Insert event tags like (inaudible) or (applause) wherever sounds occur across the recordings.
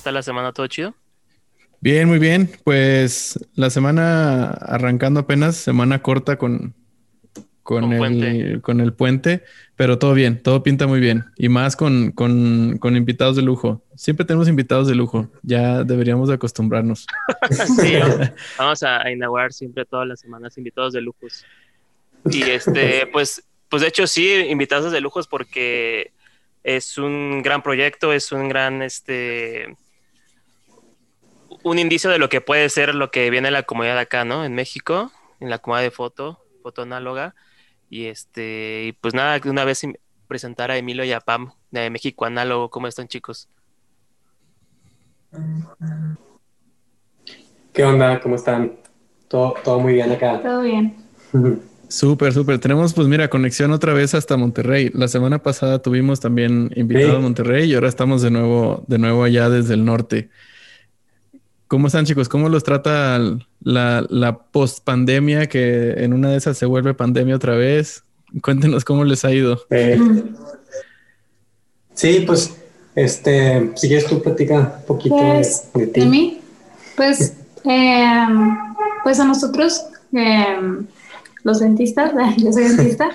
¿Qué tal la semana? ¿Todo chido? Bien, muy bien. Pues la semana arrancando apenas, semana corta con, con, el, con el puente, pero todo bien, todo pinta muy bien. Y más con, con, con, invitados de lujo. Siempre tenemos invitados de lujo, ya deberíamos de acostumbrarnos. (laughs) sí, (laughs) vamos a inaugurar siempre todas las semanas invitados de lujos. Y este, (laughs) pues, pues de hecho sí, invitados de lujos porque es un gran proyecto, es un gran, este, un indicio de lo que puede ser lo que viene la comunidad acá, ¿no? En México, en la comunidad de foto, foto análoga. Y este, y pues nada, una vez presentar a Emilio y a Pam de México Análogo. ¿Cómo están, chicos? ¿Qué onda? ¿Cómo están? Todo, todo muy bien acá. Todo bien. (laughs) Súper, súper. Tenemos, pues mira, conexión otra vez hasta Monterrey. La semana pasada tuvimos también invitado a Monterrey y ahora estamos de nuevo, de nuevo allá desde el norte. ¿Cómo están, chicos? ¿Cómo los trata la, la post-pandemia que en una de esas se vuelve pandemia otra vez? Cuéntenos cómo les ha ido. Eh, sí, pues, este, si quieres tú platica un poquito pues, de, ti. mí? Pues, em, pues a nosotros, em, los dentistas, (laughs) yo soy dentista,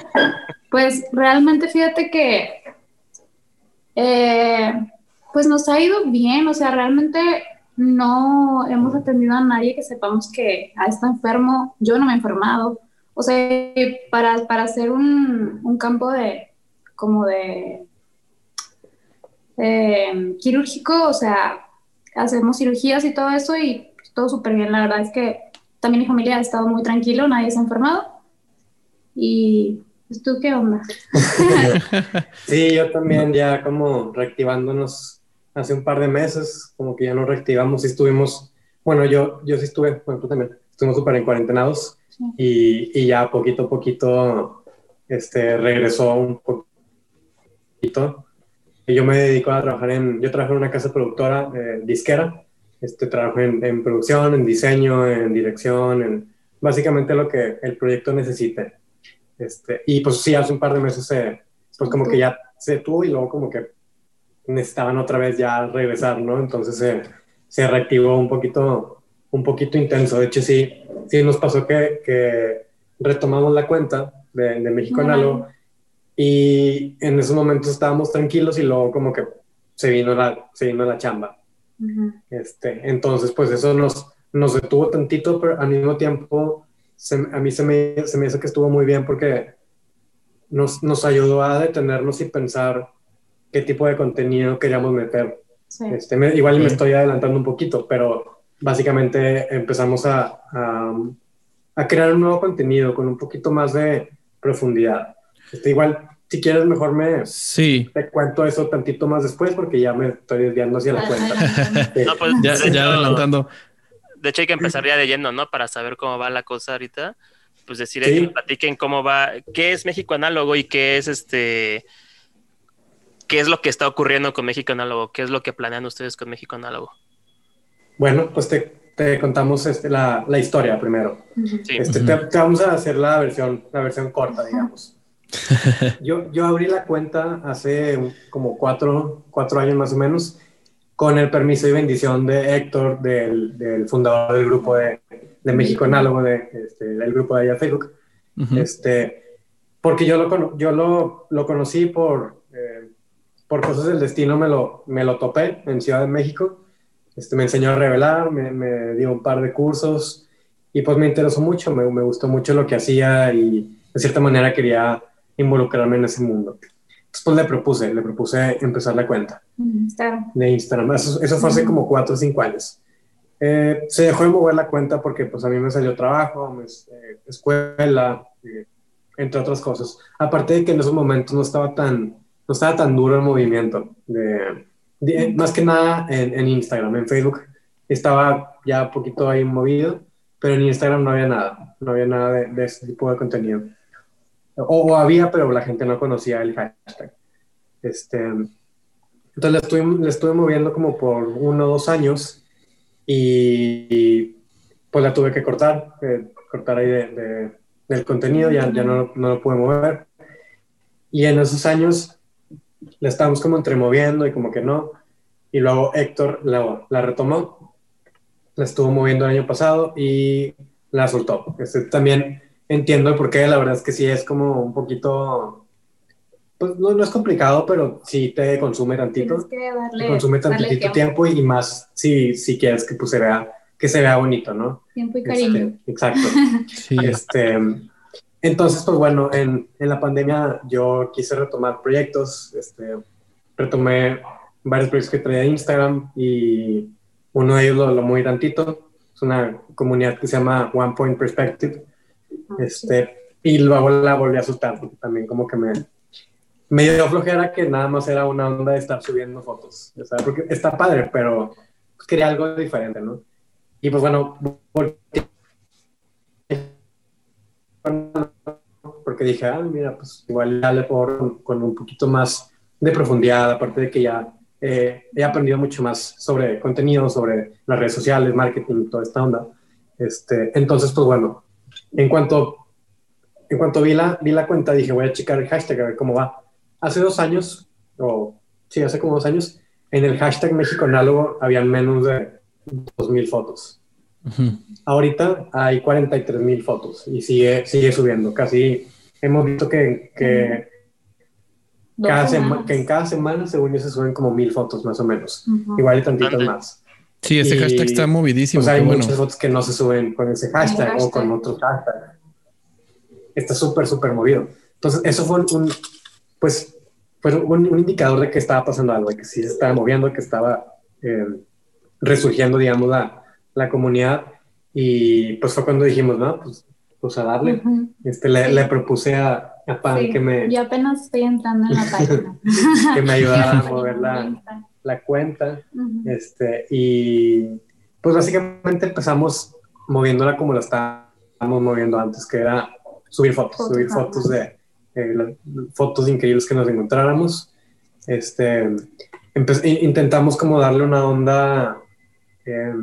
pues realmente fíjate que, eh, pues nos ha ido bien, o sea, realmente no hemos atendido a nadie que sepamos que ah, está enfermo. Yo no me he enfermado. O sea, para, para hacer un, un campo de, como de, eh, quirúrgico, o sea, hacemos cirugías y todo eso y todo súper bien. La verdad es que también mi familia ha estado muy tranquilo, nadie se ha enfermado. Y pues, ¿tú qué onda? (laughs) sí, yo también ya como reactivándonos hace un par de meses, como que ya nos reactivamos y estuvimos, bueno, yo, yo sí estuve, bueno, tú también, estuvimos súper en cuarentenados y, y, ya poquito a poquito este, regresó un poquito. Y yo me dedico a trabajar en, yo trabajo en una casa productora eh, disquera, este, trabajo en, en, producción, en diseño, en dirección, en básicamente lo que el proyecto necesite. Este, y pues sí, hace un par de meses, se, pues como que ya se tuvo y luego como que necesitaban otra vez ya regresar, ¿no? Entonces se, se reactivó un poquito, un poquito intenso. De hecho, sí, sí nos pasó que, que retomamos la cuenta de, de México Análogo y en esos momentos estábamos tranquilos y luego como que se vino la, se vino la chamba. este, entonces, pues eso nos, nos detuvo tantito, pero al mismo tiempo a mí se me, se me hizo que estuvo muy bien porque nos, nos ayudó a detenernos y pensar qué tipo de contenido queríamos meter. Este, igual me estoy adelantando un poquito, pero básicamente empezamos a, a, crear un nuevo contenido con un poquito más de profundidad. Este, igual, si quieres, mejor me sí. te cuento eso tantito más después porque ya me estoy desviando hacia la cuenta. (laughs) no, pues, ya, ya adelantando. De hecho, hay que empezar ya leyendo, ¿no? Para saber cómo va la cosa ahorita. Pues decir, que platiquen cómo va, qué es México Análogo y qué es este ¿qué es lo que está ocurriendo con México Análogo? ¿Qué es lo que planean ustedes con México Análogo? Bueno, pues te, contamos este, la, historia primero. Este, te, vamos a hacer la versión, la versión corta, digamos. (laughs) yo, yo abrí la cuenta hace como cuatro, cuatro años más o menos, con el permiso y bendición de Héctor, del, fundador del grupo de, México Análogo, de, este, del grupo de allá Facebook. este, porque yo lo, yo lo, lo conocí por, eh, por cosas del destino me lo, me lo topé en Ciudad de México. Este, me enseñó a revelar, me, me dio un par de cursos y pues me interesó mucho, me, me, gustó mucho lo que hacía y de cierta manera quería involucrarme en ese mundo. Entonces pues le propuse, le propuse empezar la cuenta de Instagram. Eso, eso fue hace como cuatro o cinco años. Eh, se dejó de mover la cuenta porque pues a mí me salió trabajo, eh, escuela, eh, entre otras cosas. Aparte de que en esos momentos no estaba tan no estaba tan duro el movimiento. De, más que nada en, Instagram, en Facebook estaba ya un poquito ahí movido, pero en Instagram no había nada, no había nada de, de ese tipo de contenido. O, había, pero la gente no conocía el hashtag. Este, entonces le estuve, le estuve moviendo como por uno o dos años y, pues la tuve que cortar, eh, cortar ahí de, del contenido, ya, ya no, no lo pude mover. Y en esos años la estábamos como entremoviendo y como que no. y luego Héctor la, la retomó, la estuvo moviendo el año pasado y la soltó. Este, también entiendo por qué, la verdad es que sí es como un poquito, pues no, no es complicado, pero sí te consume tantito. Que darle, te consume tantito tiempo. y más si, si quieres que pues, se vea que se vea bonito, ¿no? Tiempo y cariño. Este, exacto. (laughs) sí. Este, entonces, pues bueno, en, en, la pandemia yo quise retomar proyectos, este, retomé varios proyectos que traía de Instagram y uno de ellos lo, lo moví tantito. Es una comunidad que se llama One Point Perspective. Ah, este, y luego la volví a soltar porque también como que me, me dio flojera que nada más era una onda de estar subiendo fotos. O porque está padre, pero quería algo diferente, ¿no? Y pues bueno, porque porque dije, ah, mira, pues igual ya le puedo con un poquito más de profundidad, aparte de que ya eh, he aprendido mucho más sobre contenido, sobre las redes sociales, marketing, toda esta onda. Este, entonces, pues bueno, en cuanto, en cuanto vi, la, vi la cuenta, dije, voy a checar el hashtag a ver cómo va. Hace dos años, o sí, hace como dos años, en el hashtag México Análogo habían menos de 2.000 fotos. Ahorita hay 43 mil fotos y sigue, sigue subiendo. Casi hemos visto que, que, cada que en cada semana, según yo, se suben como mil fotos más o menos. Igual y tantitos más. Sí, ese hashtag está movidísimo. Pues hay muchas fotos que no se suben con ese hashtag, o con otro hashtag. Está súper, súper movido. Entonces, eso fue un, pues, fue un, indicador de que estaba pasando algo, de que sí se estaba moviendo, que estaba eh, resurgiendo, digamos, la, la comunidad y pues fue cuando dijimos, no, pues, pues a darle. este, le, le, propuse a, a Pan que me... Yo apenas estoy entrando en la (laughs) página. que me ayudara a (laughs) mover la, la cuenta. este, y pues básicamente empezamos moviéndola como la estábamos moviendo antes, que era subir fotos, subir fotos de eh, fotos increíbles que nos encontráramos. Este, intentamos como darle una onda... Eh,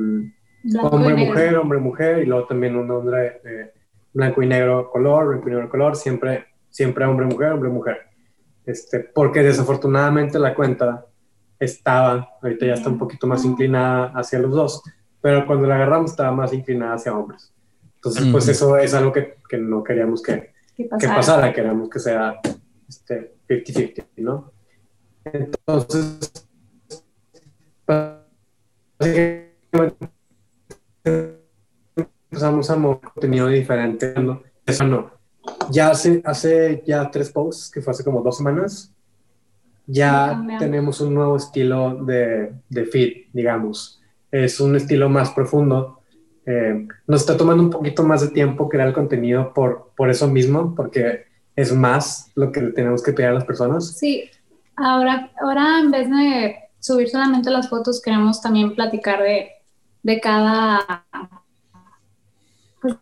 hombre, mujer, hombre, mujer, y luego también un hombre eh, blanco y negro color, blanco y negro color, siempre, siempre hombre, mujer, hombre, mujer. Este, porque desafortunadamente la cuenta estaba, ahorita ya está un poquito más inclinada hacia los dos, pero cuando la agarramos estaba más inclinada hacia hombres. Entonces, pues eso es algo que, que no queríamos que, que pasara, queríamos que sea este, 50-50, ¿no? Entonces, empezamos a mover contenido diferente. ¿no? Eso no. Ya hace, hace ya tres posts, que fue hace como dos semanas, ya tenemos un nuevo estilo de, de feed, digamos. Es un estilo más profundo. Eh, nos está tomando un poquito más de tiempo crear el contenido por, por eso mismo, porque es más lo que tenemos que pedir a las personas. Sí, ahora, ahora en vez de subir solamente las fotos, queremos también platicar de de cada, pues,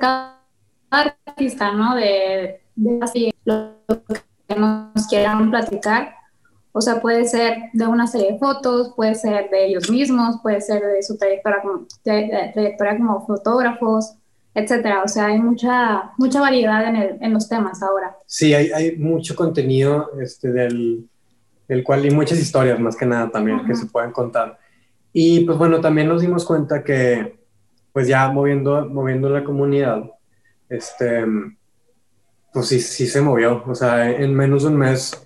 cada artista, ¿no? De, de lo que nos quieran platicar. O sea, puede ser de una serie de fotos, puede ser de ellos mismos, puede ser de su trayectoria como, trayectoria como fotógrafos, etcétera. O sea, hay mucha, mucha variedad en, el, en los temas ahora. Sí, hay, hay mucho contenido este, del, del cual y muchas historias más que nada también que se pueden contar. Y pues bueno, también nos dimos cuenta que pues ya moviendo, moviendo la comunidad, este, pues sí, sí se movió. O sea, en menos de un mes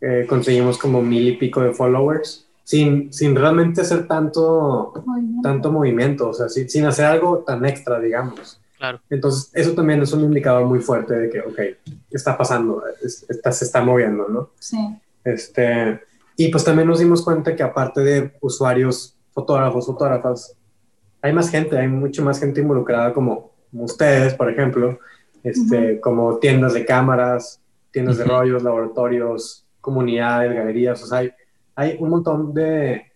eh, conseguimos como mil y pico de followers sin, sin realmente hacer tanto movimiento. tanto movimiento, o sea, sin, sin hacer algo tan extra, digamos. Claro. Entonces, eso también es un indicador muy fuerte de que, ok, está pasando? Está, se está moviendo, ¿no? Sí. Este, y pues también nos dimos cuenta que aparte de usuarios fotógrafos, fotógrafas, hay más gente, hay mucho más gente involucrada como, ustedes, por ejemplo, este, como tiendas de cámaras, tiendas de rollos, laboratorios, comunidades, galerías, o sea, hay, hay un montón de,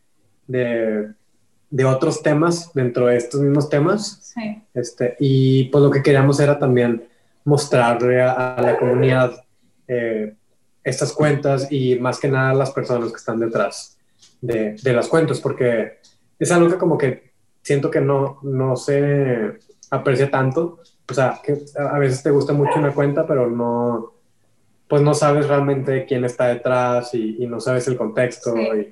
de, de, otros temas dentro de estos mismos temas. Sí. Este, y pues lo que queríamos era también mostrarle a, la comunidad eh, estas cuentas y más que nada las personas que están detrás de, de las cuentas, porque es algo que como que siento que no, no se aprecia tanto. O sea, que a veces te gusta mucho una cuenta, pero no, pues no sabes realmente quién está detrás y, no sabes el contexto. Y,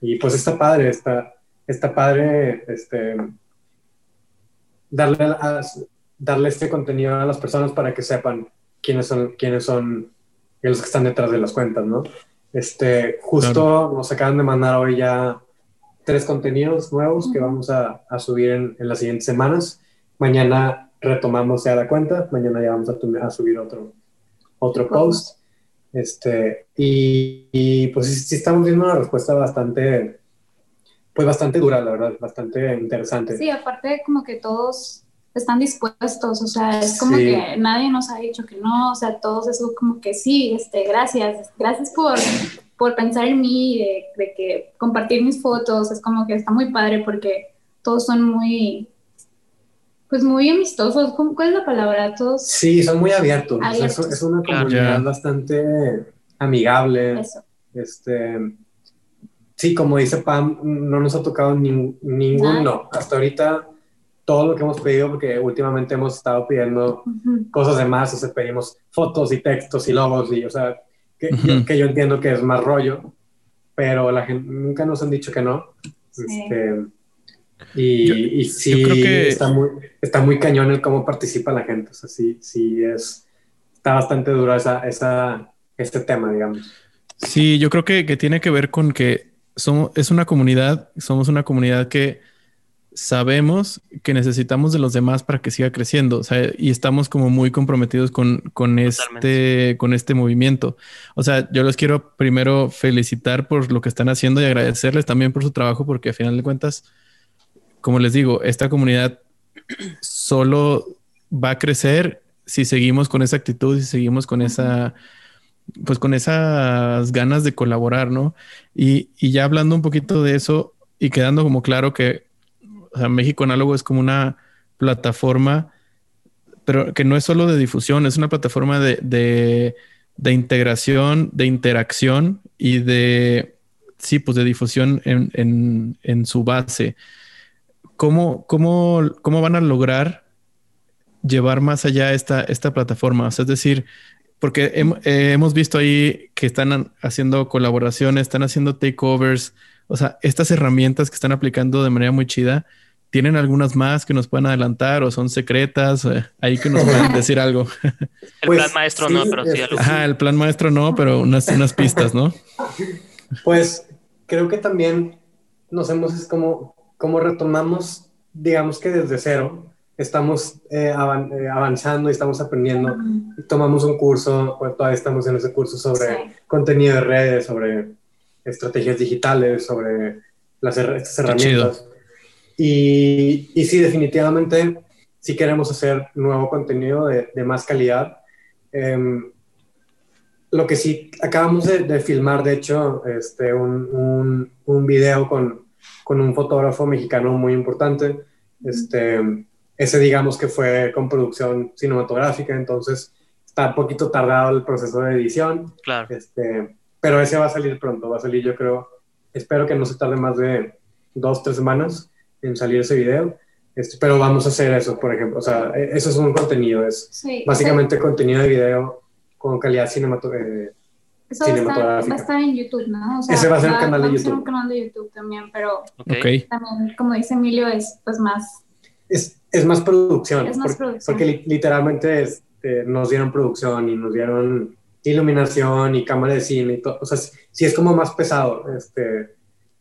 Y pues está padre, está, está padre este, darle, darle este contenido a las personas para que sepan quiénes son, quiénes son los que están detrás de las cuentas, ¿no? Este, justo nos acaban de mandar hoy ya tres contenidos nuevos que vamos a, a subir en, en, las siguientes semanas. Mañana retomamos ya la cuenta, mañana ya vamos a, a subir otro, otro post. Este, y, y pues sí, sí, estamos viendo una respuesta bastante, pues bastante dura, la verdad, bastante interesante. Sí, aparte como que todos están dispuestos, o sea, es como que nadie nos ha dicho que no, o sea, todos es como que sí, este, gracias, gracias por, por pensar en mí, de, de, que compartir mis fotos, es como que está muy padre porque todos son muy, pues muy amistosos, ¿cuál es la palabra? Todos... Sí, son muy abiertos, es, una comunidad bastante amigable, Eso. este... Sí, como dice Pam, no nos ha tocado ni, ningún no. Hasta ahorita todo lo que hemos pedido, porque últimamente hemos estado pidiendo cosas de más, o sea, pedimos fotos y textos y logos, y, o sea, que, yo, entiendo que es más rollo, pero la gente nunca nos han dicho que no. Este, y, y, sí, creo que... está, muy, está muy cañón el cómo participa la gente, o sea, sí, sí es, está bastante duro esa, esa, este tema, digamos. Sí, yo creo que, que tiene que ver con que somos, es una comunidad, somos una comunidad que sabemos que necesitamos de los demás para que siga creciendo, o sea, y estamos como muy comprometidos con, con este, con este movimiento. O sea, yo les quiero primero felicitar por lo que están haciendo y agradecerles también por su trabajo, porque a final de cuentas, como les digo, esta comunidad solo va a crecer si seguimos con esa actitud, si seguimos con esa, pues con esas ganas de colaborar, ¿no? Y, y ya hablando un poquito de eso y quedando como claro que o sea, México Análogo es como una plataforma, pero que no es solo de difusión, es una plataforma de, de, integración, de interacción y de, sí, pues de difusión en, en, su base. ¿Cómo, cómo, ¿Cómo van a lograr llevar más allá esta, esta plataforma? es decir, porque eh, hemos visto ahí que están haciendo colaboraciones, están haciendo takeovers, o sea, estas herramientas que están aplicando de manera muy chida, ¿Tienen algunas más que nos puedan adelantar o son secretas? Eh, ahí que nos puedan (laughs) decir algo. El pues, plan maestro no, pero sí algo. Ajá, el plan maestro no, pero unas, unas pistas, ¿no? (laughs) Pues creo que también nos hemos, es como, como retomamos, digamos que desde cero, estamos eh, eh, avanzando y estamos aprendiendo. Tomamos un curso, pues todavía estamos en ese curso sobre contenido de redes, sobre estrategias digitales, sobre las estas herramientas. Y, y sí, definitivamente, si queremos hacer nuevo contenido de, de más calidad. Em, lo que sí, acabamos de, de filmar, de hecho, este, un, un, un video con, con, un fotógrafo mexicano muy importante. Este, ese digamos que fue con producción cinematográfica, entonces está un poquito tardado el proceso de edición. Claro. Este, pero ese va a salir pronto, va a salir yo creo, espero que no se tarde más de dos, tres semanas en salir ese video. Este, pero vamos a hacer eso, por ejemplo. O sea, e, eso es un contenido, es básicamente contenido de video con calidad cinematográfica. Eh, eso va a, estar, en YouTube, ¿no? Ese va a ser el canal de YouTube. un canal de YouTube también, pero también, como dice Emilio, es pues más... Es, es más producción. Es más porque, producción. Porque literalmente este, nos dieron producción y nos dieron iluminación y cámara de cine y todo. O sea, sí es como más pesado, este,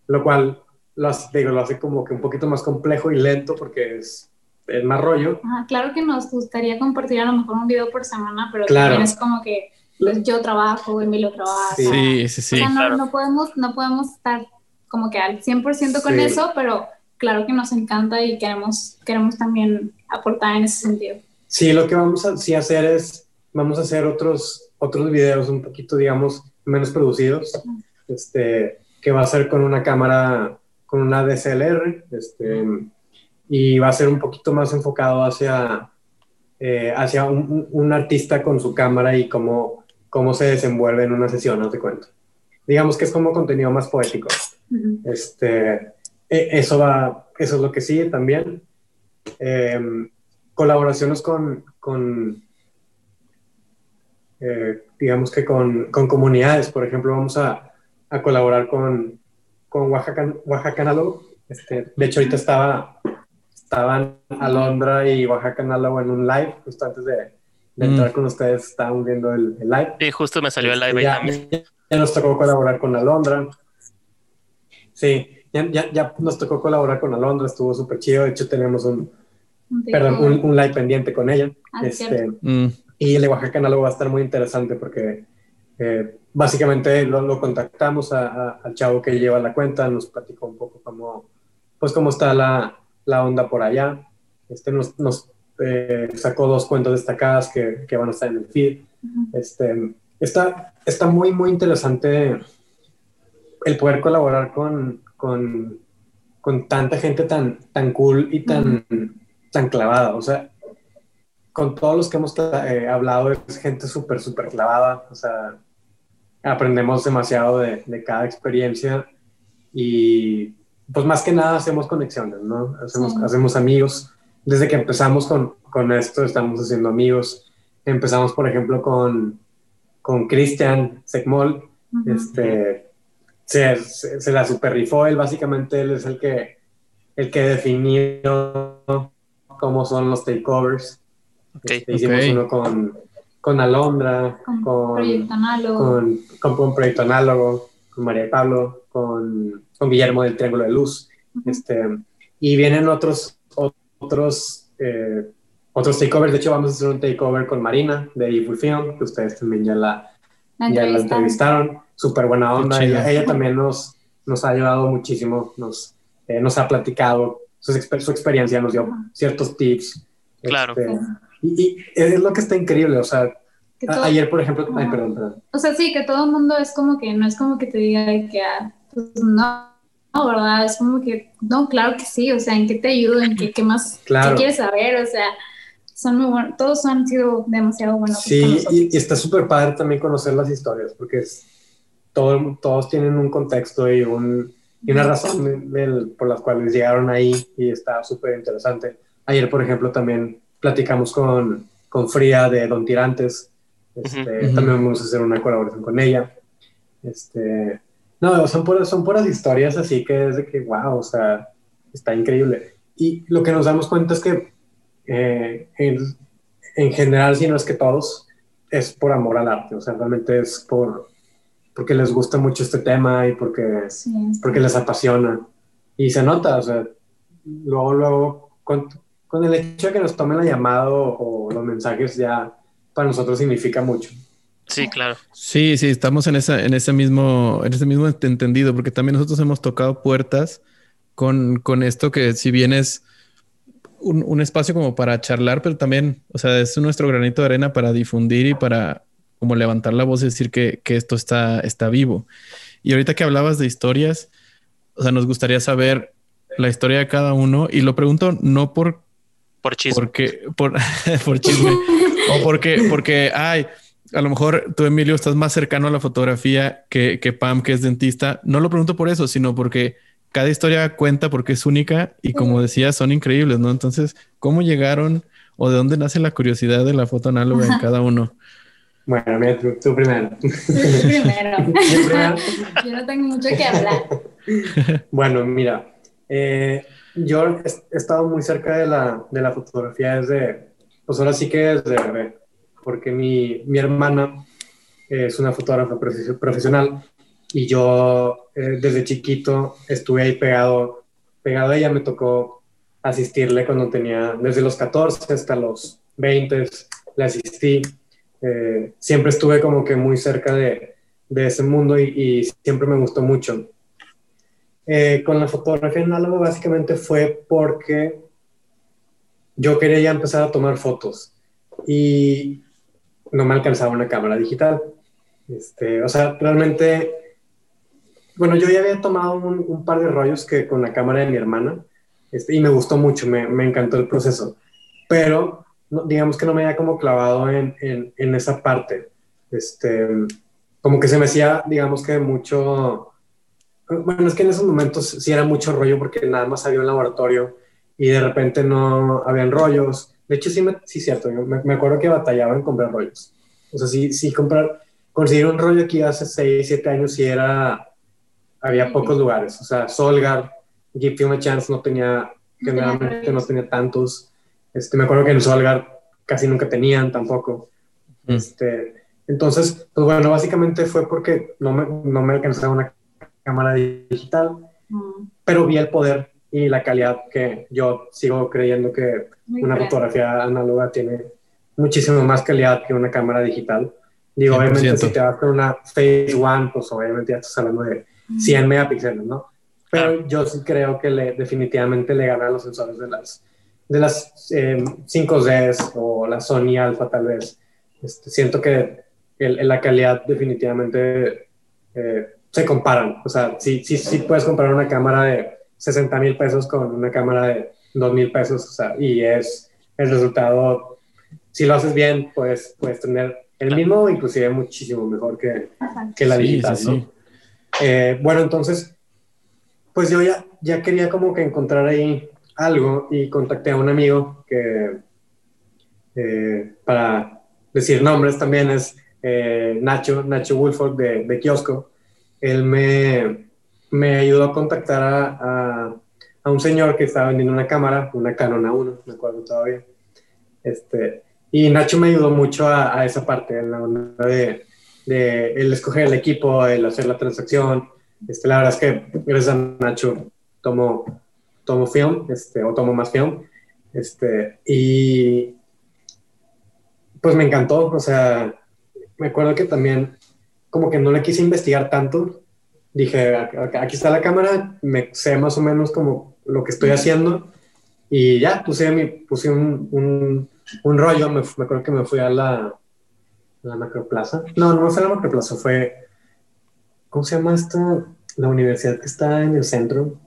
lo cual lo hace, digo, lo hace como que un poquito más complejo y lento porque es, es más rollo. claro que nos gustaría compartir a lo mejor un video por semana, pero también es como que pues, yo trabajo, Emilio trabaja. Sí, sí, sí. O sea, no, no, podemos, no podemos estar como que al 100% con eso, pero claro que nos encanta y queremos, queremos también aportar en ese sentido. Sí, lo que vamos a sí, hacer es, vamos a hacer otros, otros videos un poquito, digamos, menos producidos, este, que va a ser con una cámara con una DSLR, este, y va a ser un poquito más enfocado hacia, eh, hacia un, artista con su cámara y cómo, cómo se desenvuelve en una sesión, no te cuento. Digamos que es como contenido más poético. este, e, eso, va, eso es lo que sigue también. Em, colaboraciones con, con eh, digamos que con, con, comunidades, por ejemplo, vamos a, a colaborar con con Oaxaca, Oaxaca Análogo. Este, de hecho, ahorita estaba, estaban Alondra y Oaxaca Análogo en un live, justo antes de, de mm. entrar con ustedes, estaban viendo el, live. Sí, justo me salió el live ahí también. Ya nos tocó colaborar con Alondra. Sí, ya, ya, nos tocó colaborar con Alondra, estuvo súper chido. De hecho, tenemos un, perdón, un, live pendiente con ella. Ah, este, mm. Y el de Oaxaca Análogo va a estar muy interesante porque eh, básicamente lo, contactamos al chavo que lleva la cuenta, nos platicó un poco cómo, pues cómo está la, la onda por allá. Este nos, nos eh, sacó dos cuentas destacadas que, que, van a estar en el feed. este, está, está muy, muy interesante el poder colaborar con, con, con tanta gente tan, tan cool y tan, tan clavada. O sea, con todos los que hemos eh, hablado es gente súper, súper clavada. O sea, aprendemos demasiado de, de, cada experiencia y pues más que nada hacemos conexiones, ¿no? Hacemos, hacemos amigos. Desde que empezamos con, con, esto estamos haciendo amigos. Empezamos, por ejemplo, con, con Christian Sekmol. este, se, se, la super rifó. Él básicamente él es el que, el que definió cómo son los takeovers. Este, hicimos uno con, con Alondra, con, con, Proyecto Análogo. Con, Proyecto Análogo, con María Pablo, con, con, Guillermo del Triángulo de Luz. este, y vienen otros, otros, eh, otros takeovers. De hecho, vamos a hacer un takeover con Marina de Evil Film, que ustedes también ya la, ya la entrevistaron. Súper buena onda. Ella, también nos, nos ha ayudado muchísimo, nos, eh, nos ha platicado su, su, experiencia, nos dio ciertos tips. Claro. Este, y, es lo que está increíble, o sea, ayer, por ejemplo, ay, perdón, perdón. O sea, sí, que todo el mundo es como que, no es como que te diga que, ah, pues no, no, ¿verdad? Es como que, no, claro que sí, o sea, ¿en qué te ayudo? ¿En qué, qué más qué quieres saber? O sea, son muy buenos, todos han sido demasiado buenos. Sí, y, está súper padre también conocer las historias, porque es, todo, todos tienen un contexto y, un, y una razón por las cuales llegaron ahí y está súper interesante. Ayer, por ejemplo, también platicamos con, con Fría de Don Tirantes. Este, también vamos a hacer una colaboración con ella. Este, no, son puras, son puras historias así que es de que, wow, o sea, está increíble. Y lo que nos damos cuenta es que eh, en, en, general, si no es que todos, es por amor al arte, o sea, realmente es por porque les gusta mucho este tema y porque, porque les apasiona. Y se nota, o sea, luego, luego, con, el hecho de que nos tomen la llamada o los mensajes ya para nosotros significa mucho. Sí, claro. Sí, sí, estamos en esa, en ese mismo, en ese mismo entendido, porque también nosotros hemos tocado puertas con, con esto que si bien es un, un, espacio como para charlar, pero también, o sea, es nuestro granito de arena para difundir y para como levantar la voz y decir que, que esto está, está vivo. Y ahorita que hablabas de historias, o sea, nos gustaría saber la historia de cada uno y lo pregunto no por por chisme. Porque, por, (laughs) por chisme. o porque, porque, ay, a lo mejor tú, Emilio, estás más cercano a la fotografía que, que Pam, que es dentista. No lo pregunto por eso, sino porque cada historia cuenta porque es única y como decía, son increíbles, ¿no? Entonces, ¿cómo llegaron o de dónde nace la curiosidad de la foto análoga en cada uno? Bueno, mira, tú, primero. Tú primero. (laughs) primero. Yo no tengo mucho que hablar. Bueno, mira, eh, yo he estado muy cerca de la, de la fotografía desde, pues ahora sí que desde bebé, porque mi, mi hermana es una fotógrafa profesional y yo eh, desde chiquito estuve ahí pegado, pegado a ella, me tocó asistirle cuando tenía, desde los 14 hasta los 20, le asistí. Eh, siempre estuve como que muy cerca de, de ese mundo y, y, siempre me gustó mucho. Eh, con la fotografía análoga básicamente fue porque yo quería ya empezar a tomar fotos y no me alcanzaba una cámara digital. Este, o sea, realmente, bueno, yo ya había tomado un, par de rollos que con la cámara de mi hermana este, y me gustó mucho, me, encantó el proceso, pero digamos que no me había como clavado en, en, en esa parte. Este, como que se me hacía, digamos que mucho bueno, es que en esos momentos sí era mucho rollo porque nada más había un laboratorio y de repente no habían rollos. De hecho, sí, me, sí cierto, me, me, acuerdo que batallaba en comprar rollos. O sea, sí, sí comprar, conseguir un rollo aquí hace 6, 7 años sí era, había pocos lugares. O sea, Solgar, Give Film a Chance no tenía, generalmente no tenía tantos. Este, me acuerdo que en Solgar casi nunca tenían tampoco. Este, entonces, pues bueno, básicamente fue porque no me, no me alcanzaba una cámara digital, pero vi el poder y la calidad que yo sigo creyendo que una fotografía análoga tiene muchísimo más calidad que una cámara digital. Digo, obviamente si te vas con una Phase One, pues obviamente ya estás hablando de 100 megapíxeles, ¿no? Pero yo sí creo que le, definitivamente le gana a los sensores de las, de las 5Ds eh, o la Sony Alpha tal vez. Este, siento que el, la calidad definitivamente eh, se comparan. O sea, sí, sí, sí puedes comprar una cámara de 60 mil pesos con una cámara de 2 mil pesos, o sea, y es el resultado, si lo haces bien, pues puedes tener el mismo, inclusive muchísimo mejor que, que la digital, ¿no? Eh, bueno, entonces, pues yo ya, ya quería como que encontrar ahí algo y contacté a un amigo que, eh, para decir nombres también, es eh, Nacho, Nacho Wolford de, de Kiosco. Él me, me ayudó a contactar a, a, un señor que estaba vendiendo una cámara, una Canon A1, me acuerdo todavía. Este, y Nacho me ayudó mucho a, a esa parte, en la onda de, el escoger el equipo, el hacer la transacción. Este, la verdad es que gracias a Nacho tomo, tomo film, este, o tomo más film. Este, y pues me encantó, o sea, me acuerdo que también como que no le quise investigar tanto, dije, aquí está la cámara, me sé más o menos como lo que estoy haciendo y ya puse, mi, puse un, un, un rollo, me, me, acuerdo que me fui a la, la macroplaza. No, no fue la macroplaza, fue, ¿cómo se llama esto? La universidad que está en el centro.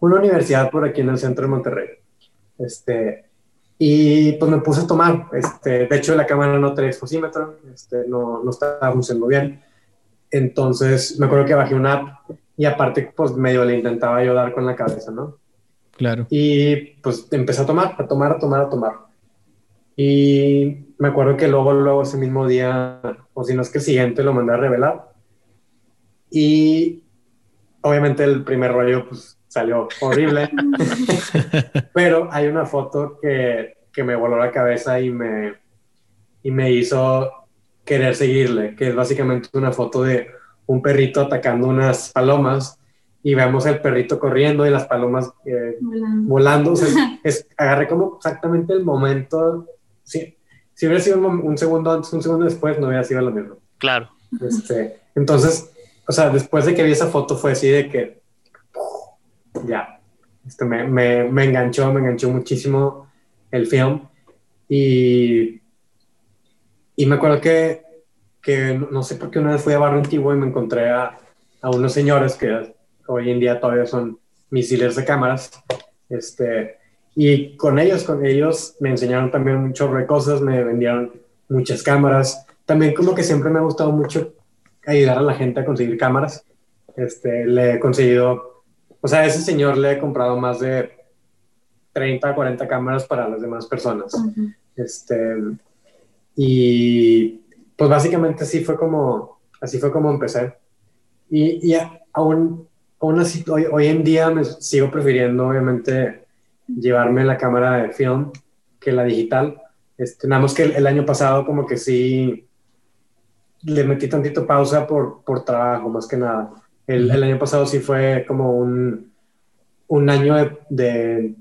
Una universidad por aquí en el centro de Monterrey. Este, y pues me puse a tomar. Este, de hecho, la cámara no trae exposímetro, este, no, no estaba funcionando bien. Entonces me acuerdo que bajé una app y aparte pues medio le intentaba ayudar con la cabeza, ¿no? Claro. Y pues empecé a tomar, a tomar, a tomar, a tomar. Y me acuerdo que luego, luego ese mismo día, o si no es que el siguiente, lo mandé a revelar. Y obviamente el primer rollo pues salió horrible. (laughs) Pero hay una foto que, que me voló la cabeza y me, y me hizo querer seguirle, que es básicamente una foto de un perrito atacando unas palomas y vemos el perrito corriendo y las palomas eh, volando. (laughs) es, agarré como exactamente el momento. Si, si hubiera sido un, segundo antes, un segundo después, no hubiera sido lo mismo. Claro. Este, entonces, o sea, después de que vi esa foto fue así de que ya, este, me, me, me enganchó, me enganchó muchísimo el film y y me acuerdo que, que no sé por qué una vez fui a Barrio Antiguo y me encontré a, a unos señores que hoy en día todavía son mis dealers de cámaras. Este, y con ellos, con ellos me enseñaron también un chorro de cosas, me vendieron muchas cámaras. También como que siempre me ha gustado mucho ayudar a la gente a conseguir cámaras. Este, le he conseguido, o sea, a ese señor le he comprado más de 30, 40 cámaras para las demás personas. Este, y pues básicamente así fue como, así fue como empecé. Y, y aún, aún así, hoy, hoy, en día me sigo prefiriendo, obviamente, llevarme la cámara de film que la digital. Este, nada más que el, año pasado como que sí le metí tantito pausa por, por trabajo, más que nada. El, el, año pasado sí fue como un, un año de, de,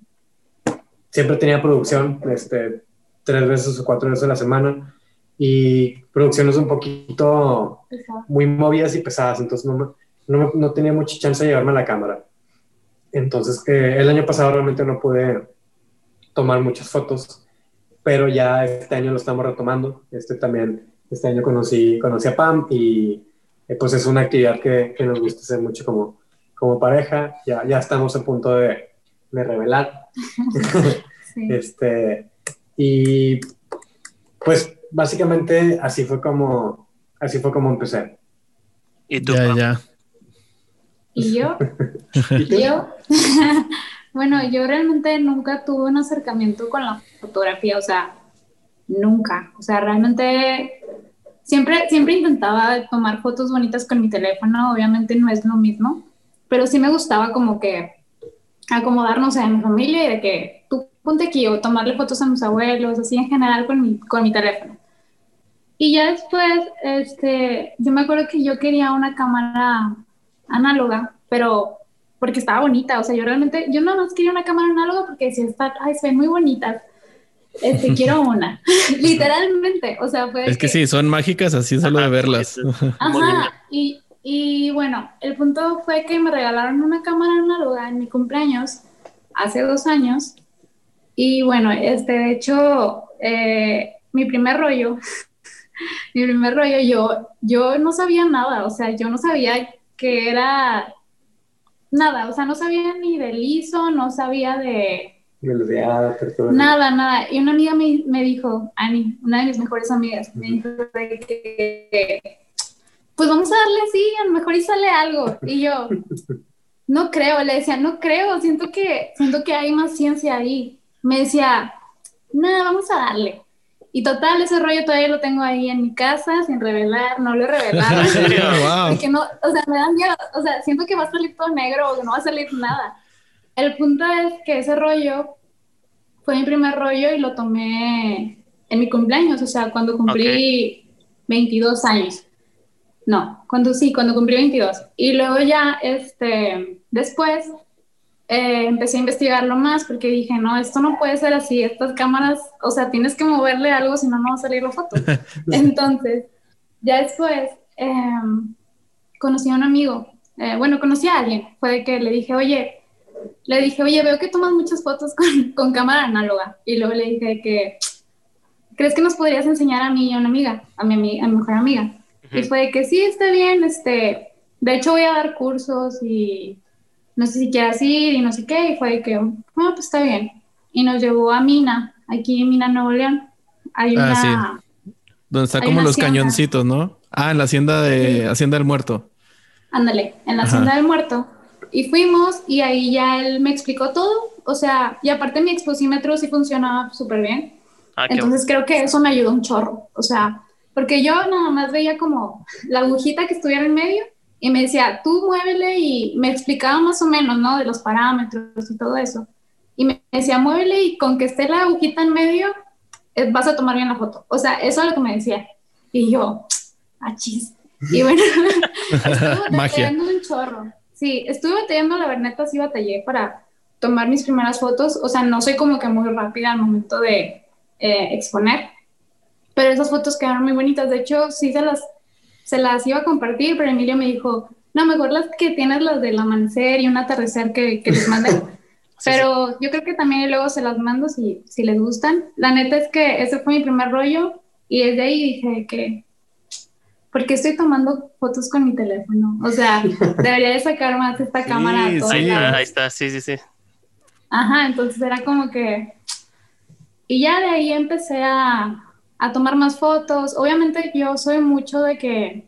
Siempre tenía producción, este, tres veces o cuatro veces a la semana y producciones un poquito muy movidas y pesadas, entonces no, no, no, tenía mucha chance de llevarme la cámara. Entonces, eh, el año pasado realmente no pude tomar muchas fotos, pero ya este año lo estamos retomando. Este también, este año conocí, conocí a Pam y eh, pues es una actividad que, que, nos gusta hacer mucho como, como pareja. Ya, ya estamos a punto de, de revelar. (laughs) sí. (laughs) este, y pues básicamente así fue como, así fue como empecé. ¿Y tú? Ya, ya. ¿Y yo? (laughs) ¿Y yo? (laughs) bueno, yo realmente nunca tuve un acercamiento con la fotografía, o sea, nunca. O sea, realmente siempre, siempre intentaba tomar fotos bonitas con mi teléfono, obviamente no es lo mismo, pero sí me gustaba como que acomodarnos en mi familia y de que aquí o tomarle fotos a mis abuelos, así en general con mi, con mi teléfono. Y ya después, este, yo me acuerdo que yo quería una cámara análoga, pero porque estaba bonita, o sea, yo realmente, yo no más quería una cámara análoga porque decía, está, ay, se ven muy bonitas, este, (laughs) quiero una, (laughs) literalmente, o sea, fue... Es que, sí, son mágicas así solo de verlas. Ajá, y, y bueno, el punto fue que me regalaron una cámara análoga en mi cumpleaños hace dos años, y bueno, este, de hecho, eh, mi primer rollo, (laughs) mi primer rollo, yo, yo no sabía nada, o sea, yo no sabía que era nada, o sea, no sabía ni de liso, no sabía de... Nada, nada. Y una amiga me, me, dijo, Ani, una de mis mejores amigas, me dijo que, pues vamos a darle así, a lo mejor y sale algo. Y yo, (laughs) no creo, le decía, no creo, siento que, siento que hay más ciencia ahí. Me decía, nada, vamos a darle. Y total, ese rollo todavía lo tengo ahí en mi casa sin revelar, no lo he revelado. (laughs) (laughs) Porque no, o sea, me dan miedo, o sea, siento que va a salir todo negro o que no va a salir nada. El punto es que ese rollo fue mi primer rollo y lo tomé en mi cumpleaños, o sea, cuando cumplí 22 años. No, cuando sí, cuando cumplí 22. Y luego ya, este, después eh, empecé a investigarlo más porque dije, no, esto no puede ser así, estas cámaras, o sea, tienes que moverle algo, si no, no va a salir la foto. (laughs) Entonces, ya después em, conocí a un amigo, eh, bueno, conocí a alguien, fue de que le dije, oye, le dije, oye, veo que tomas muchas fotos con, (laughs) con cámara análoga. Y luego le dije que, ¿crees que nos podrías enseñar a mí y a una amiga, a mi, a mi mejor amiga? Y fue de que sí, está bien, este, de hecho voy a dar cursos y no sé si quieras ir y no sé qué, y fue que, no, pues está bien. Y nos llevó a Mina, aquí en Mina, Nuevo León. Hay ah, una... Sí. Donde está como los cañoncitos, ¿no? Ah, en la hacienda de Hacienda del Muerto. Ándale, en la Hacienda del Muerto. Y fuimos y ahí ya él me explicó todo. O sea, y aparte mi exposímetro sí funcionaba súper bien. Ah, Entonces creo que eso me ayudó un chorro. O sea, porque yo nada más veía como la agujita que estuviera en medio y me decía, tú muévele y me explicaba más o menos, ¿no? De los parámetros y todo eso. Y me decía, muévele y con que esté la agujita en medio, eh, vas a tomar bien la foto. O sea, eso es lo que me decía. Y yo, achis. Y bueno, (laughs) estuve (laughs) batallando un chorro. Sí, estuve batallando, la verdad, sí batallé para tomar mis primeras fotos. O sea, no soy como que muy rápida al momento de eh, exponer, pero esas fotos quedaron muy bonitas. De hecho, sí se las se las iba a compartir, pero Emilio me dijo, no, mejor las que tienes las del amanecer y un atardecer que, que les mandé. (laughs) pero yo creo que también luego se las mando si, si les gustan. La neta es que ese fue mi primer rollo y desde ahí dije que, ¿por qué estoy tomando fotos con mi teléfono? O sea, (laughs) debería de sacar más esta cámara. sí, ahí está, sí, sí, sí. Ajá, entonces era como que... Y ya de ahí empecé a, a tomar más fotos. Obviamente yo soy mucho de que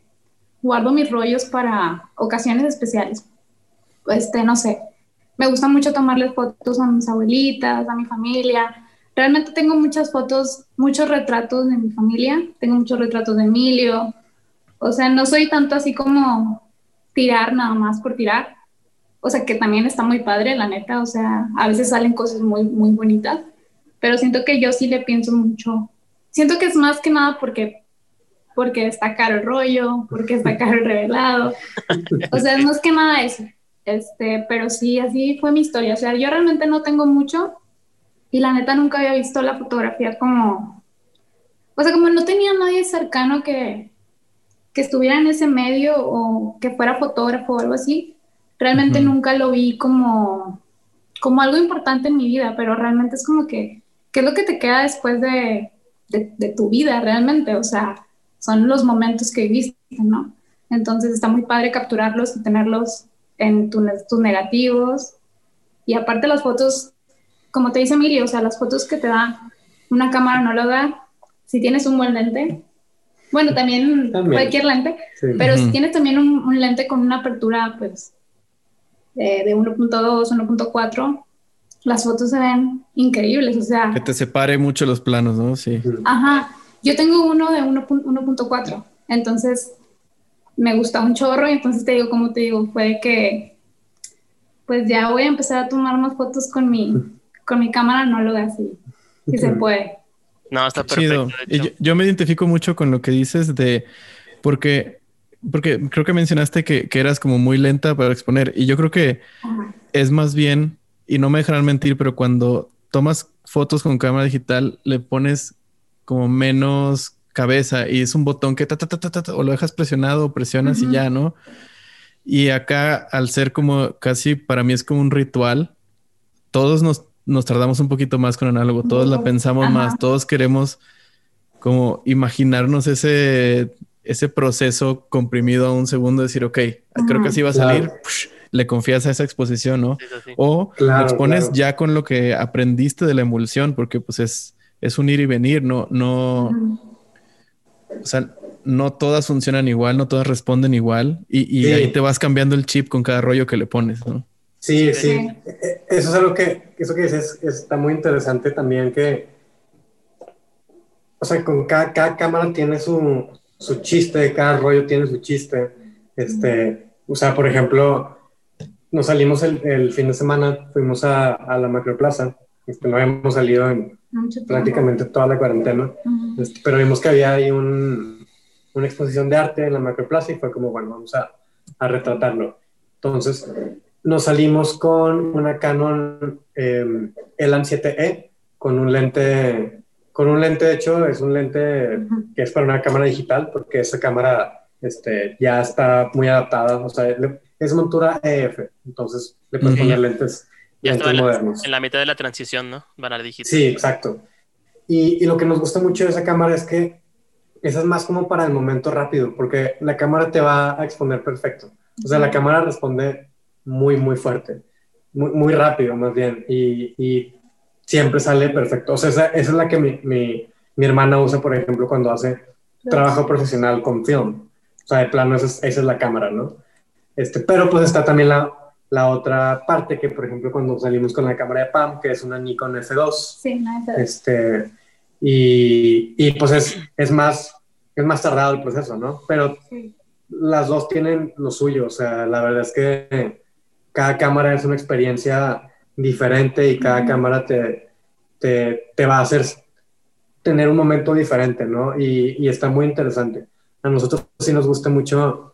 guardo mis rollos para ocasiones especiales. Este, no sé, me gusta mucho tomarle fotos a mis abuelitas, a mi familia. Realmente tengo muchas fotos, muchos retratos de mi familia. Tengo muchos retratos de Emilio. O sea, no soy tanto así como tirar nada más por tirar. O sea, que también está muy padre, la neta. O sea, a veces salen cosas muy, muy bonitas. Pero siento que yo sí le pienso mucho siento que es más que nada porque porque está caro el rollo, porque está caro el revelado. O sea, es más que nada eso. Este, pero sí, así fue mi historia. O sea, yo realmente no tengo mucho y la neta nunca había visto la fotografía como, o sea, como no tenía nadie cercano que, que estuviera en ese medio o que fuera fotógrafo o algo así. Realmente nunca lo vi como, como algo importante en mi vida, pero realmente es como que, ¿qué es lo que te queda después de, de, tu vida realmente, o sea, son los momentos que viviste, ¿no? Entonces está muy padre capturarlos y tenerlos en tus negativos. Y aparte las fotos, como te dice Emilio, o sea, las fotos que te da una cámara no lo da si tienes un buen lente. Bueno, también, cualquier lente, pero si tienes también un, lente con una apertura, pues, de 1.2, 1.4, las fotos se ven increíbles, o sea... Que te separe mucho los planos, ¿no? Sí. Ajá, yo tengo uno de 1.4, entonces me gusta un chorro y entonces te digo, como te digo, fue que pues ya voy a empezar a tomar más fotos con mi, con mi cámara análoga, así, si se puede. No, está perfecto. yo, me identifico mucho con lo que dices de, porque, porque creo que mencionaste que, que eras como muy lenta para exponer y yo creo que es más bien, y no me dejarán mentir, pero cuando tomas fotos con cámara digital, le pones como menos cabeza y es un botón que ta, ta, ta, ta, o lo dejas presionado o presionas y ya, ¿no? Y acá, al ser como casi para mí es como un ritual, todos nos, nos tardamos un poquito más con análogo, todos la pensamos más, todos queremos como imaginarnos ese, ese proceso comprimido a un segundo, decir, ok, creo que así va a salir, le confías a esa exposición, ¿no? O lo expones ya con lo que aprendiste de la emulsión, porque pues es, es un ir y venir, no, no, o sea, no todas funcionan igual, no todas responden igual y, ahí te vas cambiando el chip con cada rollo que le pones, ¿no? Sí, sí. E, e, eso es algo que, eso que dices está muy interesante también que, o sea, con cada, cámara tiene su, su, chiste, cada rollo tiene su chiste. Este, o sea, por ejemplo, nos salimos el, fin de semana, fuimos a, a la macroplaza, este, no habíamos salido en prácticamente toda la cuarentena, este, pero vimos que había ahí un, una exposición de arte en la Macroplaza y fue como, bueno, vamos a, a retratarlo. Entonces, nos salimos con una Canon eh, Elan 7E con un lente, con un lente de hecho, es un lente que es para una cámara digital porque esa cámara este, ya está muy adaptada, o sea, es montura EF, entonces le puedes poner lentes, ya modernos. En la mitad de la transición, ¿no? Van a digital. Sí, exacto. Y, y, lo que nos gusta mucho de esa cámara es que esa es más como para el momento rápido, porque la cámara te va a exponer perfecto. O sea, la cámara responde muy, muy fuerte, muy, muy rápido más bien, y, y, siempre sale perfecto. O sea, esa, esa es la que mi, mi, mi, hermana usa, por ejemplo, cuando hace trabajo profesional con film. O sea, de plano, esa es, esa es la cámara, ¿no? Este, pero pues está también la, la otra parte que, por ejemplo, cuando salimos con la cámara de PAM, que es una Nikon F2. Sí, una F2. Este, y, y pues es, es, más, es más tardado el proceso, ¿no? Pero las dos tienen lo suyo, o sea, la verdad es que cada cámara es una experiencia diferente y cada cámara te, te, te, va a hacer tener un momento diferente, ¿no? Y, y, está muy interesante. A nosotros sí nos gusta mucho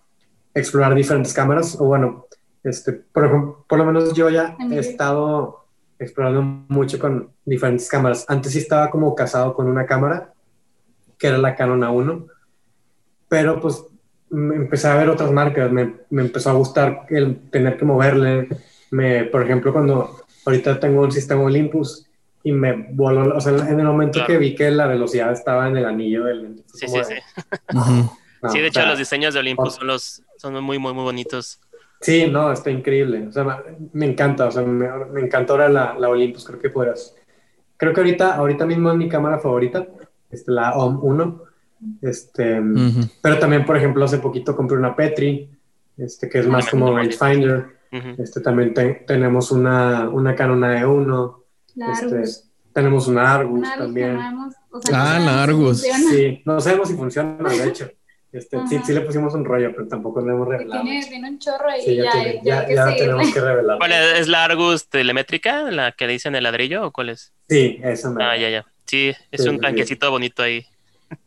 explorar diferentes cámaras, o bueno, este, por, por lo menos yo ya he estado explorando mucho con diferentes cámaras. Antes sí estaba como casado con una cámara, que era la Canon A1, pero pues me empecé a ver otras marcas, me, me, empezó a gustar el tener que moverle. Me, por ejemplo, cuando ahorita tengo un sistema Olympus y me voló, o sea, en el momento que vi que la velocidad estaba en el anillo del. Sí, sí, sí. sí, de hecho, los diseños de Olympus son, los, son muy, muy, muy bonitos. Sí, no, está increíble. O sea, me encanta, o sea, me, me encanta ahora la, la, Olympus, creo que podrás. Creo que ahorita, ahorita mismo es mi cámara favorita, este, la OM 1. Este, Pero también, por ejemplo, hace poquito compré una Petri, este, que es más como rangefinder. este, también tenemos una, una Canon E1. Este, tenemos una Argus, también. ah, la Argus. Sí, no sabemos si funciona, de hecho. Este, sí, sí, le pusimos un rollo, pero tampoco le hemos revelado. Tiene, tiene un chorro ahí sí, ya, ya, ya, ya tenemos que revelar. ¿Cuál es, es, la Argus telemétrica, la que dice en el ladrillo o cuál es? Sí, esa me Ah, ya, ya. Sí, es sí, un tanquecito bonito ahí.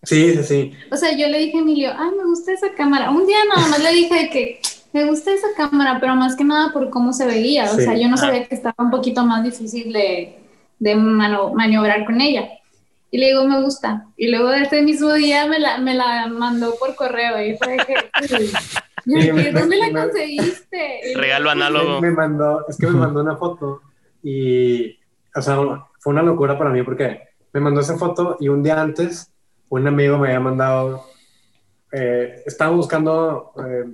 Sí, sí, sí. O sea, yo le dije a Emilio, ay, me gusta esa cámara. Un día nada más le dije que me gusta esa cámara, pero más que nada por cómo se veía. O sea, yo no sabía que estaba un poquito más difícil de, de maniobrar con ella. Y le digo, me gusta. Y luego de ese mismo día me la, me la mandó por correo y fue que... ¿Dónde la conseguiste? Regalo análogo. Me, mandó, es que me mandó una foto y, o sea, fue una locura para mí porque me mandó esa foto y un día antes un amigo me había mandado, eh, estaba buscando eh,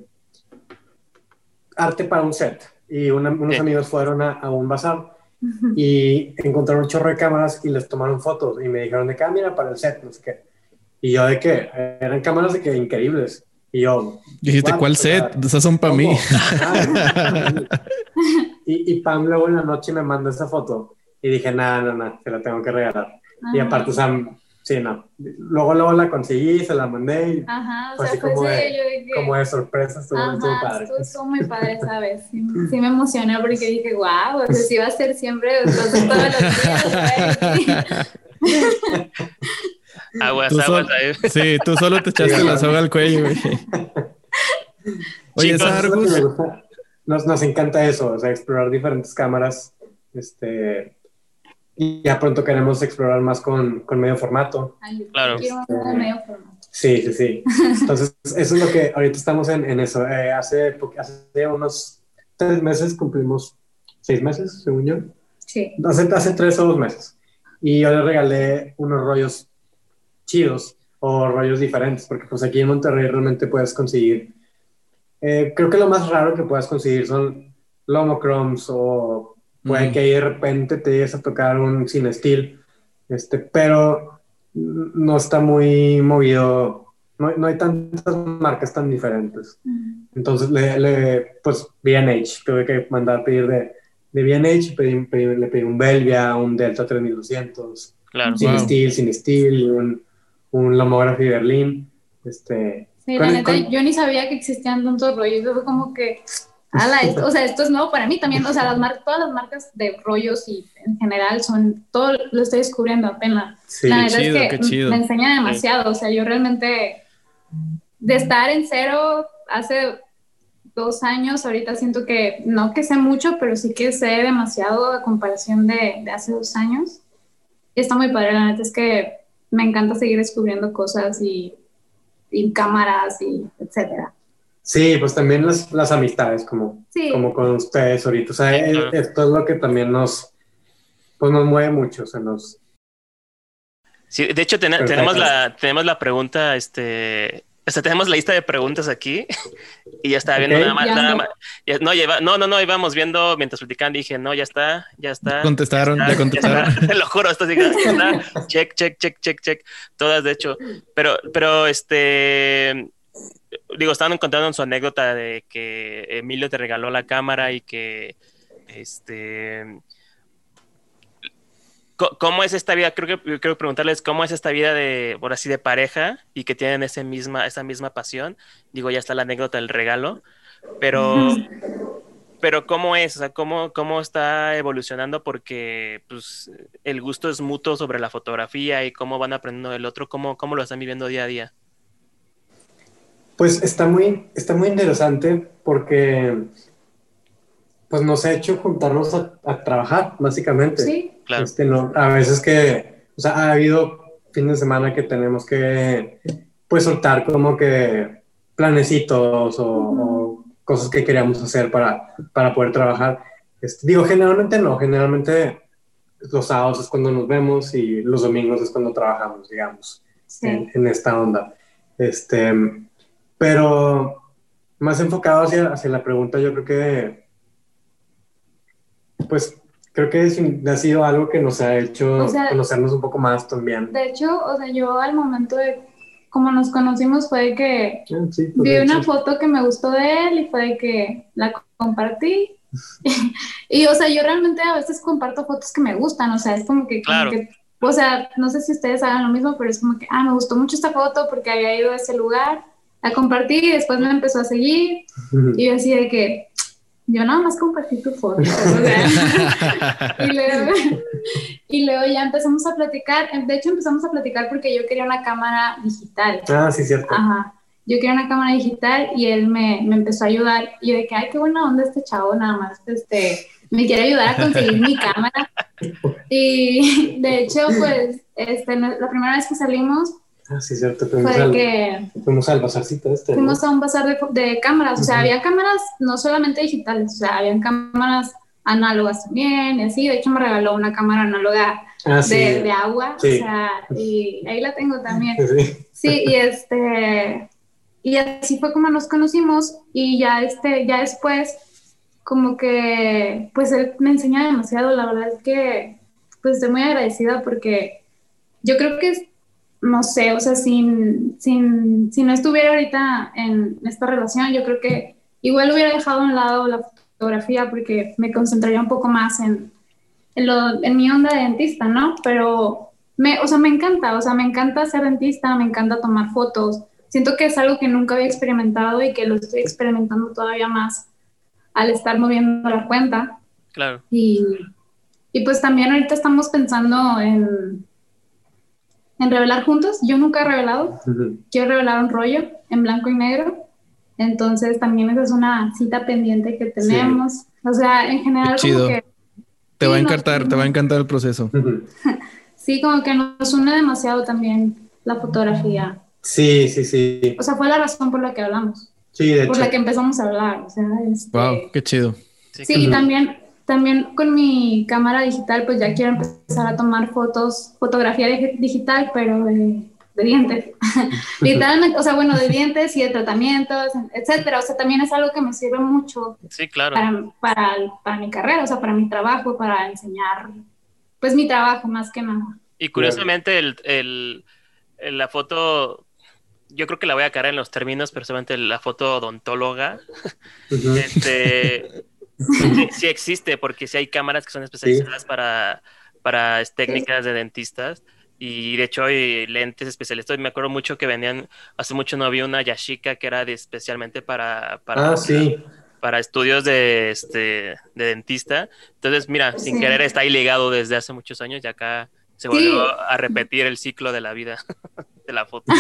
arte para un set y unos amigos fueron a, a un bazar y encontraron un chorro de cámaras y les tomaron fotos y me dijeron de cámara ah, para el set, no sé qué. Y yo de que eran cámaras de que increíbles. Y yo... Dijiste, ¿cuál set? Esas son para mí. (laughs) y, y Pam luego en la noche me mandó esa foto y dije, nada, nada, nada, te la tengo que regalar. Y aparte, o sea, Sí, no. Luego, luego la conseguí, se la mandé y Ajá, o fue sea, así fue como, así, de, yo dije, como de sorpresa, estuvo, estuvo Ajá, padre. estuvo, estuvo muy padre, (laughs) ¿sabes? Sí, sí me emocioné porque dije, wow, o sea, sí va a ser siempre todos los días. (laughs) Aguas, Tú aguas. sol-. Sí, tú solo te (laughs) echaste la soga al cuello, güey. Oye, Chicos, Sargus, me gusta. Nos, nos encanta eso, o sea, explorar diferentes cámaras. Este, y ya pronto queremos explorar más con, con medio formato. Ay, Claro. Quiero un medio formato. Sí, sí, sí. Entonces, eso es lo que ahorita estamos en, en eso. Eh, hace, hace unos tres meses cumplimos, seis meses, según yo. Sí. Hace, hace tres o dos meses. Y yo le regalé unos rollos chidos o rollos diferentes, porque pues aquí en Monterrey realmente puedes conseguir, eh, creo que lo más raro que puedas conseguir son lomochromes o puede Ujú. que ahí de repente te llegues a tocar un sin steel, este, pero no está muy movido, no, no hay tantas marcas tan diferentes. Entonces, le, le, pues, B&H, tuve que mandar a pedir de, de B&H, pedí- pedí- le pedí un Belvia, un Delta 3200, Claro. sin Wow. steel, sin steel, un, un Lomography Berlin, este... Sí, con- la neta, con- yo ni sabía que existían tantos rollos. Yo fue como que, ala, esto- o sea, esto es nuevo para mí también. O sea, las mar- todas las marcas de rollos y en general son, todo lo estoy descubriendo apenas. sí, la neta chido, es que chido. me enseña demasiado. O sea, yo realmente, de estar en cero hace dos años, ahorita siento que no que sé mucho, pero sí que sé demasiado a comparación de, de hace dos años. Y está muy padre, la neta es que me encanta seguir descubriendo cosas y, y cámaras y etcétera. Sí, pues también las, las amistades, como, Sí. como con ustedes ahorita. O sea, eh, esto es lo que también nos, pues nos mueve mucho, o sea, nos... Sí, de hecho, ten- tenemos, la, tenemos la pregunta, este, o sea, tenemos la lista de preguntas aquí y ya estaba viendo Ok. nada más. Ya nada no. más- ya- no, lleva, no, no, no, íbamos viendo mientras platicaban, dije, no, ya está, ya está. contestaron, ya ya está, contestaron. está. (laughs) Te lo juro, esto sí que ya está. Check, check, check, check, check. Todas, de hecho. Pero, pero, este, digo, estaban contando su anécdota de que Emilio te regaló la cámara y que, este, ¿cómo es esta vida? Creo que quiero preguntarles cómo es esta vida de, por así, de pareja y que tienen ese misma, esa misma pasión. Digo, ya está la anécdota del regalo, pero, pero ¿cómo es? O sea, ¿cómo, cómo está evolucionando? Porque pues, el gusto es mutuo sobre la fotografía y cómo van aprendiendo del otro, cómo, cómo lo están viviendo día a día. Pues está muy, está muy interesante porque pues nos ha hecho juntarnos a, a trabajar, básicamente. Sí, Claro. Este, no, a veces que, o sea, ha habido fines de semana que tenemos que, pues, soltar como que planecitos o, o cosas que queríamos hacer para, para poder trabajar. Este, digo, generalmente no, generalmente los sábados es cuando nos vemos y los domingos es cuando trabajamos, digamos, sí. en, en esta onda. Este, pero más enfocado hacia, hacia la pregunta, yo creo que, pues, creo que es- ha sido algo que nos ha hecho O sea- conocernos un poco más también. De hecho, o sea, yo al momento de como nos conocimos fue de que Ah, sí, pues, vi de una foto que me gustó de él y fue de que la compartí. (laughs) y, o sea, yo realmente a veces comparto fotos que me gustan, o sea, es como que, como Claro. que- o sea, no sé si ustedes hagan lo mismo, pero es como que, ah, me gustó mucho esta foto porque había ido a ese lugar, la compartí y después me empezó a seguir y yo así de que, yo nada más compartí tu foto. o sea, (laughs) y, luego, y luego ya empezamos a platicar, de hecho empezamos a platicar porque yo quería una cámara digital. Ah, sí, cierto. Ajá. Yo quería una cámara digital y él me, me empezó a ayudar. Y yo de que, ay, qué buena onda este chavo, nada más, este, me quiere ayudar a conseguir mi cámara. (laughs) Y de hecho, pues, este, la primera vez que salimos Ah, sí, cierto. Fuimos, fue al, que fuimos al bazarcito este. ¿no? fuimos a un bazar de, de cámaras. O sea, Ujú. había cámaras no solamente digitales, o sea, habían cámaras análogas también y así. De hecho, me regaló una cámara análoga Ah, sí. de, de agua. Sí. O sea, y ahí la tengo también. (laughs) Sí. Sí, y este, y así fue como nos conocimos y ya este, ya después, como que, pues él me enseña demasiado, la verdad es que, pues estoy muy agradecida porque yo creo que, no sé, o sea, sin, sin, si no estuviera ahorita en esta relación, yo creo que igual hubiera dejado a un lado la fotografía porque me concentraría un poco más en, en, lo, en mi onda de dentista, ¿no? Pero me, o sea, me encanta, o sea, me encanta ser dentista, me encanta tomar fotos. Siento que es algo que nunca había experimentado y que lo estoy experimentando todavía más al estar moviendo la cuenta. Claro. Y, y pues también ahorita estamos pensando en, en revelar juntos. Yo nunca he revelado. Quiero revelar un rollo en blanco y negro. Entonces también esa es una cita pendiente que tenemos. O sea, en general como que... Te va a encantar, te va a encantar el proceso. (laughs) sí, como que nos une demasiado también la fotografía. Sí, sí, sí. O sea, fue la razón por la que hablamos. Sí, de por la que empezamos a hablar. O sea, este... Wow, qué chido. Sí, y también, también con mi cámara digital, pues ya quiero empezar a tomar fotos, fotografía digital, pero de, de dientes. (laughs) Literalmente, o sea, bueno, de dientes y de tratamientos, etcétera. O sea, también es algo que me sirve mucho. Sí, claro. Para, para, para mi carrera, o sea, para mi trabajo, para enseñar, pues mi trabajo más que nada. Y curiosamente, el, el, la foto yo creo que la voy a caer en los términos, pero solamente la foto odontóloga, este, sí, existe, porque sí hay cámaras que son especializadas para, para técnicas de dentistas. Y de hecho hay lentes especialistas. Me acuerdo mucho que vendían, hace mucho no había una Yashica que era de, especialmente para, para, ah, para, estudios de, este, de dentista. Entonces, mira, sin querer está ahí ligado desde hace muchos años y acá se volvió a repetir el ciclo de la vida (laughs) de la foto.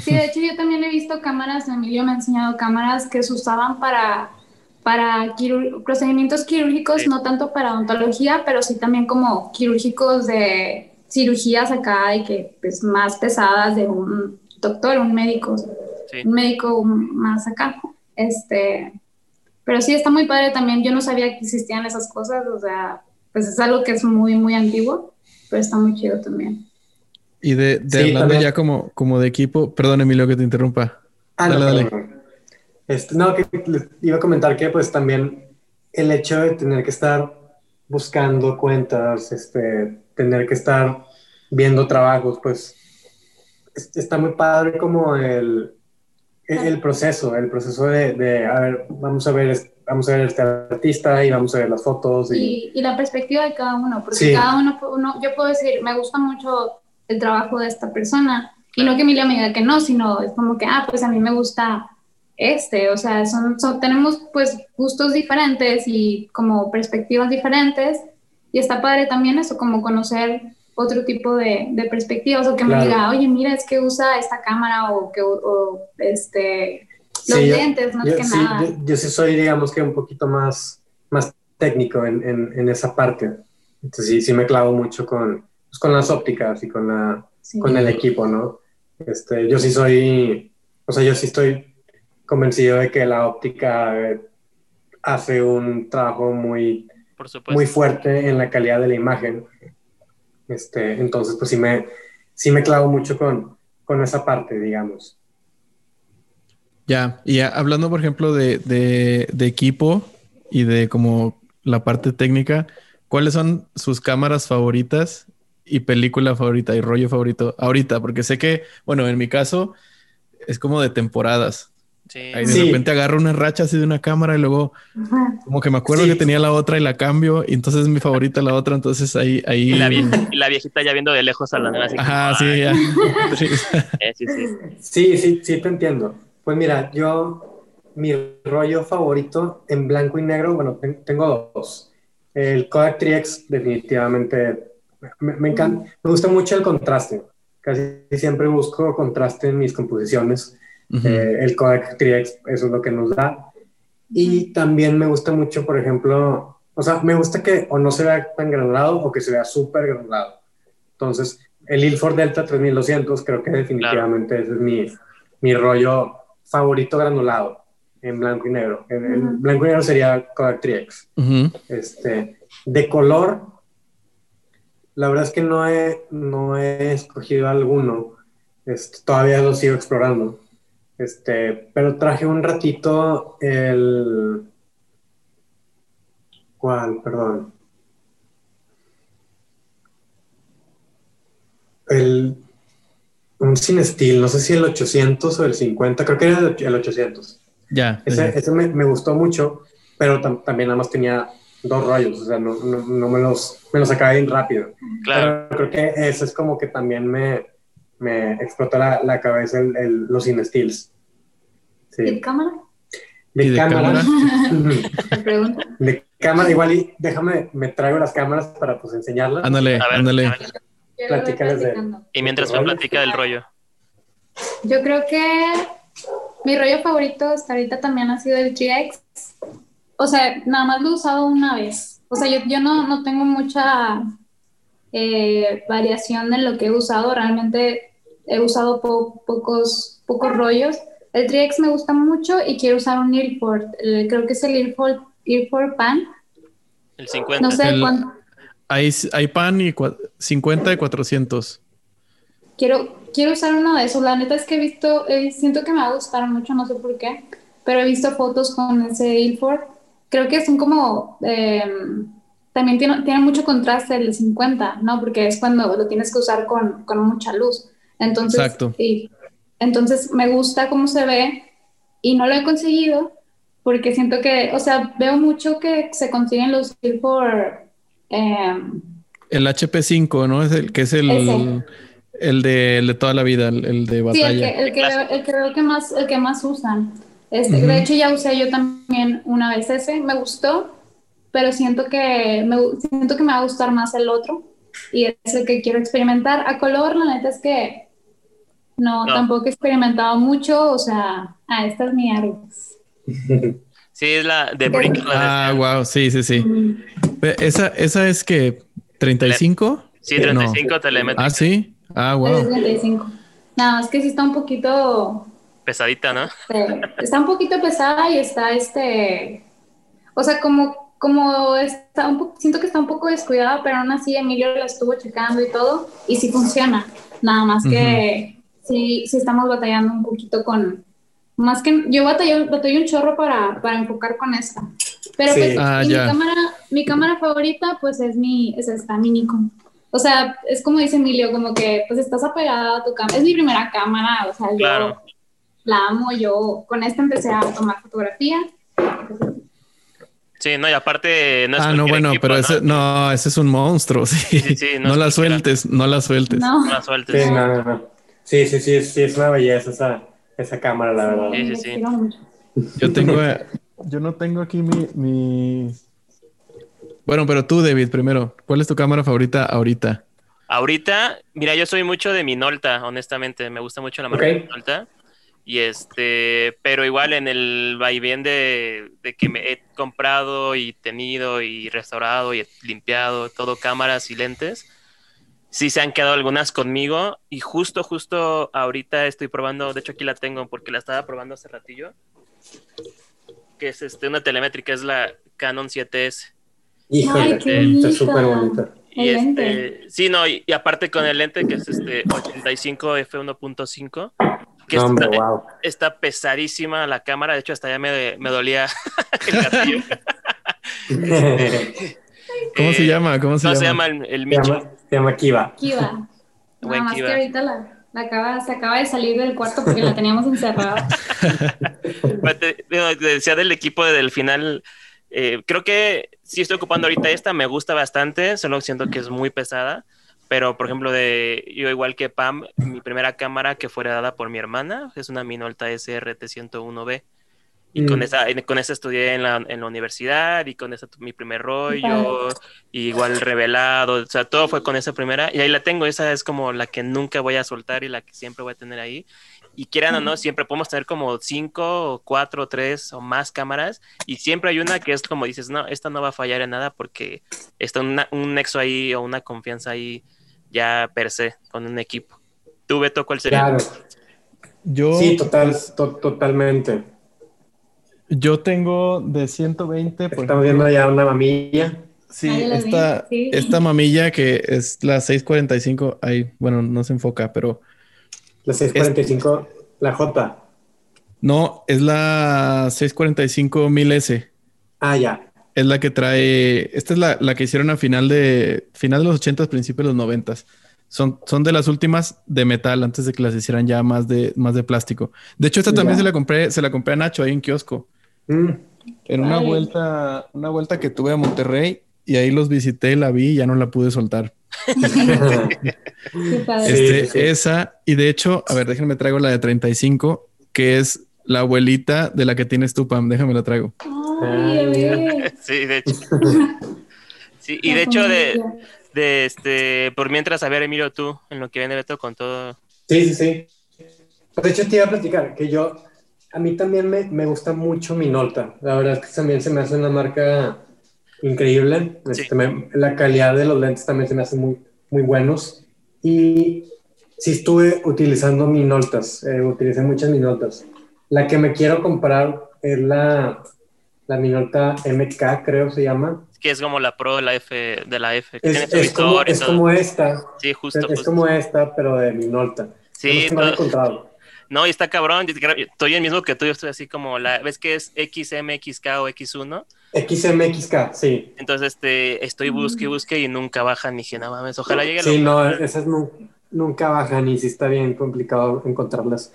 sí, de hecho yo también he visto cámaras, Emilio me ha enseñado cámaras que se usaban para para procedimientos quirúrgicos, no tanto para odontología, pero sí también como quirúrgicos de cirugías acá y que pues más pesadas de un doctor, un médico, un médico más acá. Este, pero sí está muy padre también, yo no sabía que existían esas cosas, o sea, pues es algo que es muy, muy antiguo, pero está muy chido también. Y de, de hablando ya como, como de equipo, perdón Emilio que te interrumpa. Ah, dale, dale. Este, no, que iba a comentar que pues también el hecho de tener que estar buscando cuentas, este, tener que estar viendo trabajos, pues está muy padre como el, el proceso, el proceso de, de, a ver, vamos a ver, vamos a ver este artista y vamos a ver las fotos. Y, y, la perspectiva de cada uno, porque cada uno, uno, yo puedo decir, me gusta mucho el trabajo de esta persona, y no que Emilia me diga que no, sino es como que, ah, pues a mí me gusta este, o sea, son, tenemos pues gustos diferentes y como perspectivas diferentes y está padre también eso, como conocer otro tipo de, de perspectivas o que me diga, oye, mira, es que usa esta cámara o que o, este, los dientes, más que nada. Yo, sí soy, digamos que un poquito más, más técnico en, en, esa parte. Entonces sí, sí me clavo mucho con, pues, con las ópticas y con, la, con el equipo, ¿no? Este, yo sí soy, o sea, yo sí estoy convencido de que la óptica eh, hace un trabajo muy, muy fuerte en la calidad de la imagen. Este, entonces, pues sí me, sí me clavo mucho con, con esa parte, digamos. Ya, y hablando, por ejemplo, de, de, de, equipo y de como la parte técnica, ¿cuáles son sus cámaras favoritas y película favorita y rollo favorito ahorita? Porque sé que, bueno, en mi caso es como de temporadas. Ahí de repente agarro una racha así de una cámara y luego como que me acuerdo que tenía la otra y la cambio y entonces es mi favorita la otra, entonces ahí... ahí... Y, la viejita, ya viendo de lejos a la nueva. Ajá, sí, ya. (laughs) Eh, sí, sí. sí, sí, sí, te entiendo. Pues mira, yo, mi rollo favorito en blanco y negro, bueno, tengo dos. El Kodak 3X definitivamente me, me encanta, me gusta mucho el contraste. Casi siempre busco contraste en mis composiciones eh, el Kodak 3X, eso es lo que nos da. Y también me gusta mucho, por ejemplo, o sea, me gusta que o no se vea tan granulado o que se vea súper granulado. Entonces, el Ilford Delta 3200 creo que definitivamente ese es mi, mi rollo favorito granulado en blanco y negro. En, blanco y negro sería Kodak 3X. este, de color, la verdad es que no he, no he escogido alguno. Este, todavía lo sigo explorando. Este, pero traje un ratito el. ¿Cuál? Perdón. El. Un sin no sé si el 800 o el 50, creo que era el 800. Ya. ese, ese me, me, gustó mucho, pero también nada más tenía dos rollos, o sea, no, no, me, los, me los acabé bien rápido. Claro. Pero creo que eso es como que también me, me explotó la, la cabeza el, los InStills. Sí. ¿De cámara? De, cámara. (laughs) de cámara, igual y déjame, me traigo las cámaras para pues enseñarlas. Ándale, ándale. Y mientras me platica del rollo. Yo creo que mi rollo favorito hasta ahorita también ha sido el GX. O sea, nada más lo he usado una vez. O sea, yo, yo no, no tengo mucha eh, variación en lo que he usado. Realmente he usado pocos, pocos rollos. El 3X me gusta mucho y quiero usar un Ilford. creo que es el Ilford, Ilford Pan. El 50. No sé cuánto. Hay, hay pan y 50 y 400. Quiero, quiero usar uno de esos. La neta es que he visto, eh, siento que me va a gustar mucho, no sé por qué, pero he visto fotos con ese Ilford. Creo que son como, em, también tiene, tiene, mucho contraste el 50, ¿no? Porque es cuando lo tienes que usar con, con mucha luz. Entonces, Exacto. entonces me gusta cómo se ve y no lo he conseguido porque siento que, o sea, veo mucho que se consiguen los Ilford. Em, el HP5, ¿no? Es el que es el... El de, toda la vida, el, de batalla. Sí, el que, el que, veo que más, el que más usan. Este, De hecho, ya usé yo también una vez ese, me gustó, pero siento que me, siento que me va a gustar más el otro y es el que quiero experimentar. A color, la neta es que no, tampoco he experimentado mucho, o sea, ah, esta es mi Aries. (laughs) Sí, es la de Brick. Ah, wow, sí, sí, sí. Esa, esa es que 35? Sí, 35 no. telemétrica. Ah, sí. Ah, wow. Nada más que sí está un poquito... Pesadita, ¿no? está un poquito pesada y está este... O sea, como, como está un siento que está un poco descuidada, pero aún así Emilio la estuvo checando y todo, y sí funciona. Nada más que sí, sí estamos batallando un poquito con... Más que yo batallé, batallé un chorro para, para enfocar con esta. Pero pues, ah, mi, cámara, mi cámara favorita pues es mi, es esta, mi Nikon. O sea, es como dice Emilio, como que pues estás apegada a tu cámara. Es mi primera cámara, o sea, yo la amo, yo con esta empecé a tomar fotografía. Sí, no, y aparte no es Ah, no, bueno, pero ese, no, ese es un monstruo, sí. sí, sí (laughs) no, la sueltes, no la sueltes. No, la sueltes. Sí, no, no, sí, sí, sí, sí, es una belleza esa, esa cámara, la verdad. Sí, sí, sí. Yo tengo, (laughs) yo no tengo aquí mi, mi bueno, pero tú, David, primero, ¿cuál es tu cámara favorita ahorita? Ahorita, mira, yo soy mucho de Minolta, honestamente, me gusta mucho la marca Minolta. Y este, pero igual en el vaivén de, de, que me he comprado y tenido y restaurado y limpiado todo cámaras y lentes, sí se han quedado algunas conmigo y justo, justo ahorita estoy probando, de hecho aquí la tengo porque la estaba probando hace ratillo, que es este, una telemétrica, es la Canon 7S. Híjole, está súper bonita. Y este, sí, no, y, aparte con el lente que es este 85 f1.5, que está, pesadísima la cámara, de hecho hasta ya me, me dolía (laughs) el gatillo. (laughs) ¿Cómo se llama? ¿Cómo se no, llama? se llama el, el Micho. Se llama, Kiva. Kiva. (laughs) Nada más que ahorita la, la acaba, se acaba de salir del cuarto porque la teníamos encerrada. (laughs) decía del equipo del final eh, creo que sí estoy ocupando ahorita esta, me gusta bastante, solo siento que es muy pesada. Pero, por ejemplo, de yo igual que Pam, mi primera cámara que fue dada por mi hermana es una Minolta SRT101B. Y con, mm. esa, con esa estudié en la, en la universidad y con esa mi primer rollo, igual revelado, o sea, todo fue con esa primera. Y ahí la tengo, esa es como la que nunca voy a soltar y la que siempre voy a tener ahí. Y quieran o no, siempre podemos tener como cinco, o cuatro, tres o más cámaras. Y siempre hay una que es como dices, no, esta no va a fallar en nada porque está un nexo ahí o una confianza ahí ya per se con un equipo. ¿Tú, Beto, cuál sería? Claro. Yo, sí, total, totalmente. Yo tengo de 120. Estamos viendo ya una mamilla. Sí, esta, esta mamilla que es la 645, ahí, bueno, no se enfoca, pero la 645, la J. No, es la 645 1000S. Ah, ya. Es la que trae. Esta es la, la, que hicieron a final de final de los 80, principios de los 90. Son, son de las últimas de metal antes de que las hicieran ya más de, más de plástico. De hecho, esta también se la compré, se la compré a Nacho ahí en kiosco. Mm. En una vuelta, una vuelta que tuve a Monterrey y ahí los visité, la vi y ya no la pude soltar. (laughs) este, Esa, y de hecho, a ver, déjenme traigo la de 35, que es la abuelita de la que tienes tú, Pam. Déjame la traigo. sí, de hecho. Sí, y de hecho, de, de este, por mientras, a ver, Emilio, tú, en lo que viene Beto con todo. Sí, sí, sí. De hecho, te iba a platicar que yo, a mí también me, me gusta mucho Minolta. La verdad es que también se me hace una marca increíble. Este, la calidad de los lentes también se me hace muy, muy buenos. Y sí estuve utilizando Minoltas, eh, utilicé muchas Minoltas. La que me quiero comprar es la, la Minolta MK, creo se llama. Que es como la Pro de la F. De la F es, es, como, es como, esta. Sí, justo. Es, como esta, pero de Minolta. Sí, no, no, y está cabrón. Estoy el mismo que tú. Yo estoy así como la. ¿Ves que es XMXK o X1? XMXK, sí. Entonces, este, estoy busque y busque y nunca bajan. ni dije, no mames, ojalá llegue. Sí, no, esas nunca bajan y sí está bien complicado encontrarlas.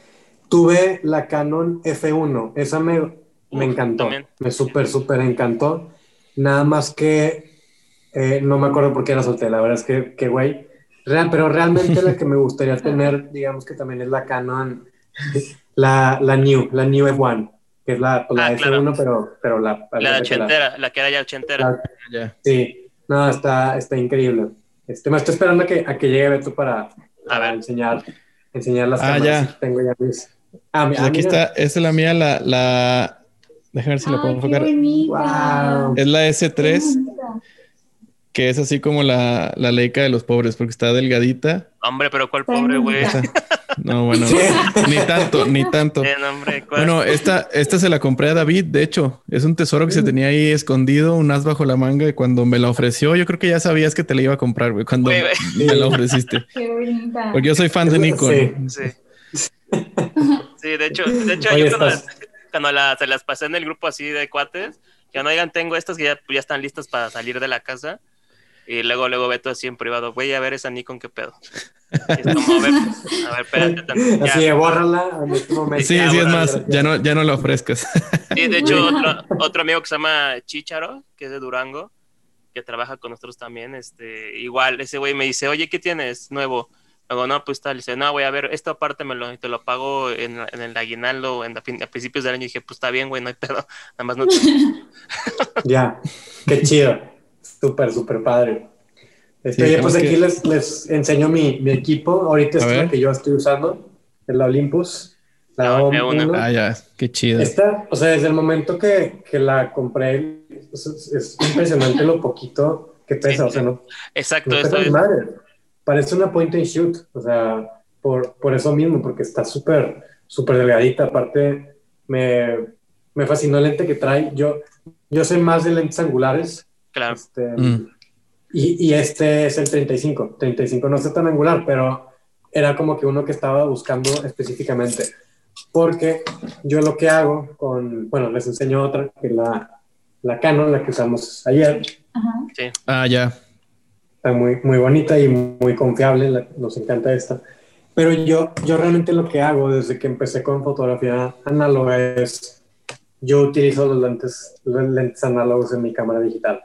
Tuve la Canon F1, esa me, me encantó. Me súper, súper encantó. Nada más que eh, no me acuerdo por qué la solté, la verdad es que, que güey. Real, pero realmente la que me gustaría (laughs) tener, digamos que también es la Canon, la, la New, la New F1 que es la, pues, la ah, F1, pero, pero la... La, ochentera, la, que era ya ochentera. sí, no, está, está increíble. Este, me estoy esperando a que, a que llegue Beto para, para enseñar, enseñar las ah, Ya. Tengo ya mis... Ah, pues aquí está, esta es la mía, la... la... Déjame ver si la puedo enfocar. Wow. Es la S3 que es así como la, la leica de los pobres, porque está delgadita. Hombre, pero ¿cuál pobre, güey? (laughs) No, bueno, ni tanto, ni tanto. bueno, esta, esta se la compré a David, de hecho, es un tesoro que se tenía ahí escondido, un as bajo la manga, y cuando me la ofreció, yo creo que ya sabías que te la iba a comprar, güey, cuando me la ofreciste. Qué bonita. Porque yo soy fan de Nikon. Sí, sí. (laughs) sí de hecho, de hecho yo cuando, cuando se las pasé en el grupo así de cuates, que no digan, tengo estas que ya, ya están listas para salir de la casa y luego, luego Beto así en privado, voy a ver esa Nikon, qué pedo. es como, a ver, a ver, espérate. (laughs) Así de bórrala Sí, sí, es más, ya no, ya no la ofrezcas. Sí, de hecho, (laughs) otro, otro, amigo que se llama Chicharo, que es de Durango, que trabaja con nosotros también, este, igual, ese güey me dice, oye, ¿qué tienes nuevo? Luego, no, pues tal, dice, no, voy a ver, esta parte me lo, te lo pago en, en el aguinaldo en, a, principios del año. Y dije, pues está bien, güey, no hay pedo, (laughs) nada más no. ya, qué chido. Súper, súper padre. Este, pues aquí les, les, enseño mi, mi, equipo. Ahorita es la que yo estoy usando, es la Olympus. La ah, ah, ya, qué chido. Esta, o sea, desde el momento que, que la compré, es, impresionante lo poquito que pesa, o sea, no. Exacto, no madre. Parece una point and shoot, o sea, por, por eso mismo, porque está súper, súper delgadita. Aparte, me, me fascinó el lente que trae. Yo, yo soy más de lentes angulares, Claro. Este, mm. y, y, este es el 35. 35 no está tan angular, pero era como que uno que estaba buscando específicamente. Porque yo lo que hago con, bueno, les enseño otra, que la, la Canon, la que usamos ayer. Sí. Ah, ya. Está muy, muy bonita y muy confiable, nos encanta esta. Pero yo, yo realmente lo que hago desde que empecé con fotografía análoga es, yo utilizo los lentes, los lentes análogos en mi cámara digital.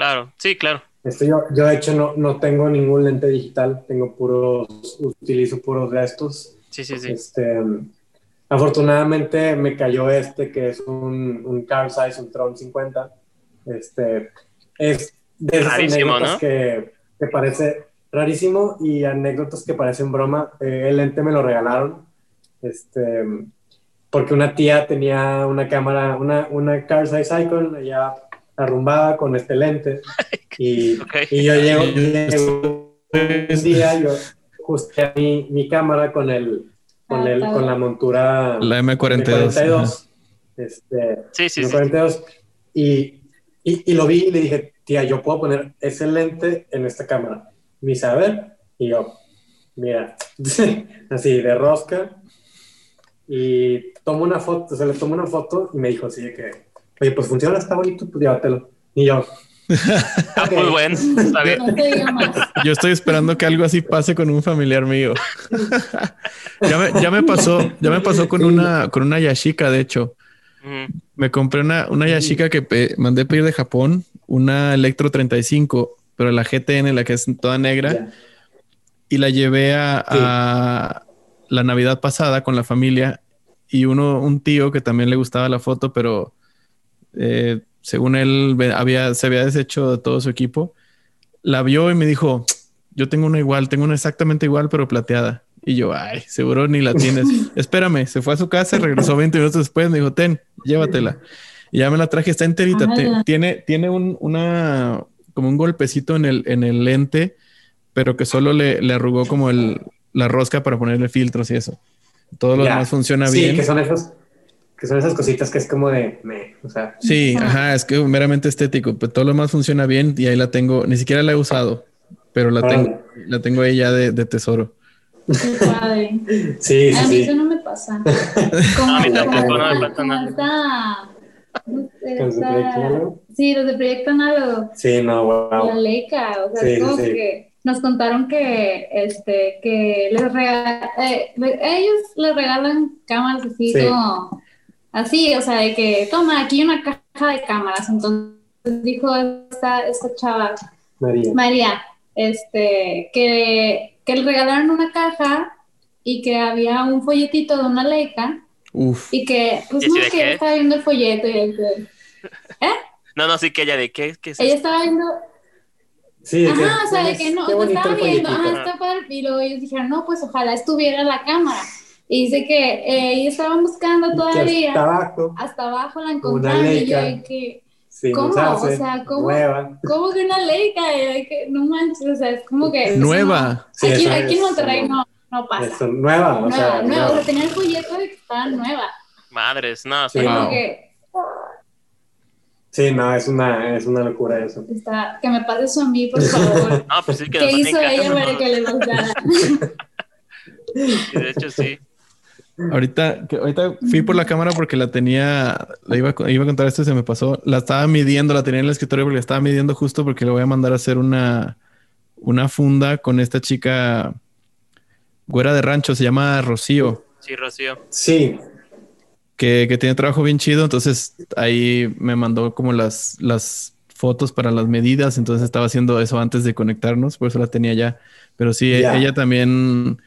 Claro, sí, claro. Este, yo, yo, de hecho, no, no tengo ningún lente digital, tengo puros, utilizo puros de estos. Sí, sí, sí. Este, afortunadamente me cayó este, que es un, un car size, un Tron 50. Este, es de esas anécdotas que, que, parece rarísimo y anécdotas que parecen broma. Eh, el lente me lo regalaron, este, porque una tía tenía una cámara, una, una car size icon allá arrumbada con este lente. (laughs) Y, y yo llego, un día, yo ajusté mi, mi cámara con el, con, el, con la montura. La M42. Este, sí, sí, M42. Y, y, y, lo vi y le dije, tía, yo puedo poner ese lente en esta cámara. A ver. Y yo, mira, (laughs) así de rosca. Y tomo una foto, se le tomó una foto y me dijo así de que oye, pues funciona, está bonito, pues llévatelo. Y yo. (laughs) Ah, muy bueno, está bien. Yo estoy esperando que algo así pase con un familiar mío. (laughs) ya, me, ya, me, pasó, ya me pasó con una, con una Yashica, de hecho. Me compré una, una Yashica que mandé pedir de Japón, una Electro 35, pero la GTN, la que es toda negra, y la llevé a, la Navidad pasada con la familia y uno, un tío que también le gustaba la foto, pero eh, según él había, se había deshecho de todo su equipo, la vio y me dijo, yo tengo una igual, tengo una exactamente igual, pero plateada. Y yo, ay, seguro ni la tienes. (laughs) Espérame, se fue a su casa, regresó 20 minutos después, me dijo, ten, llévatela. Y ya me la traje, está enterita. tiene tiene un, una, como un golpecito en el, en el lente, pero que solo le, le arrugó como el, la rosca para ponerle filtros y eso. Todo lo demás funciona bien. Sí, que son esos, que son esas cositas que es como de, me, o sea. Sí, ajá, es que meramente estético, pero todo lo demás funciona bien y ahí la tengo, ni siquiera la he usado, pero la tengo, la tengo ahí ya de, de tesoro. (laughs) Sí, sí, a mí eso no me pasa. (laughs) Como a mí tampoco no me pasa nada. Sí, los de Proyecto Análogo. Sí, no, wow. La Leica, o sea, es como que nos contaron que, este, que les eh, ellos les regalan cámaras así como, así, o sea, de que, toma, aquí una caja de cámaras. Entonces dijo esta, esta chava, María, María este, que, que le regalaron una caja y que había un folletito de una Leica. Y que, pues no, que ella estaba viendo el folleto y el que, (laughs) ¿eh? No, no, sí que ella de qué, qué es Ella estaba viendo, Sí, ajá, o sea, de que no, te estaba viendo, ajá, está padre, y luego ellos dijeron, no, pues ojalá estuviera la cámara. Y dice que eh, ellos estaban buscando todavía. Hasta abajo. Hasta abajo la encontraron y yo, que, ¿cómo? o sea, ¿cómo, ¿cómo que una Leica? Que, no manches, o sea, es como que. Nueva. aquí, aquí en Monterrey no, no pasa. Eso, nueva, o sea. Nueva, nueva. O sea, tenía el folleto de que estaba nueva. Madres, no, sí, no. que, Sí, no, es una, es una locura eso. Está, que me pase eso a mí, por favor. (laughs) no, pues sí que ¿Qué hizo ella para que le gustara? (laughs) de hecho, sí. Ahorita, que ahorita fui por la cámara porque la tenía, la iba, iba a contar esto y se me pasó. La estaba midiendo, la tenía en el escritorio porque la estaba midiendo justo porque le voy a mandar a hacer una, una funda con esta chica güera de rancho, se llama Rocío. Sí, Rocío. Sí, que, tiene trabajo bien chido. Entonces ahí me mandó como las, las fotos para las medidas. Entonces estaba haciendo eso antes de conectarnos, por eso la tenía ya. Pero sí, ella también,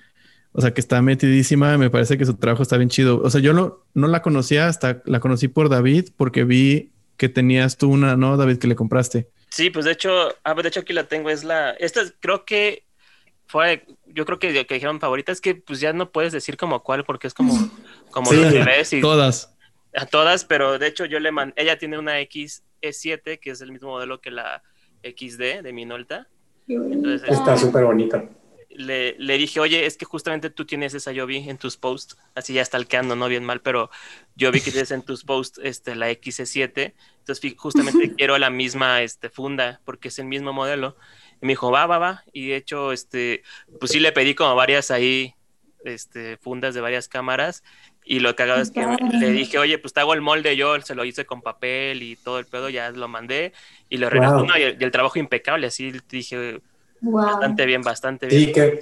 o sea, que está metidísima. Me parece que su trabajo está bien chido. O sea, yo no, no la conocía hasta la conocí por David, porque vi que tenías tú una, ¿no, David, que le compraste? Sí, pues de hecho, ah, de hecho aquí la tengo. Es la, esta creo que fue, yo creo que, que dijeron favorita es que pues ya no puedes decir como cuál porque es como, como sí, y todas. A todas, pero de hecho yo le mandé, ella tiene una XE7 que es el mismo modelo que la XD de Minolta. Entonces, Está súper bonita. Le, le, dije, oye, es que justamente tú tienes esa, yo vi en tus posts, así ya stalkeando, no bien mal, pero yo vi que tienes en tus posts este, la XE7, entonces justamente (laughs) quiero la misma este, funda, porque es el mismo modelo. Y me dijo, va, va, va. Y de hecho, este, pues sí le pedí como varias ahí, este, fundas de varias cámaras. Y lo que hago es que le dije, oye, pues te hago el molde, yo se lo hice con papel y todo el pedo, ya lo mandé. Y lo wow. y, el, trabajo impecable, así dije, bastante bien, bastante bien. Sí, qué,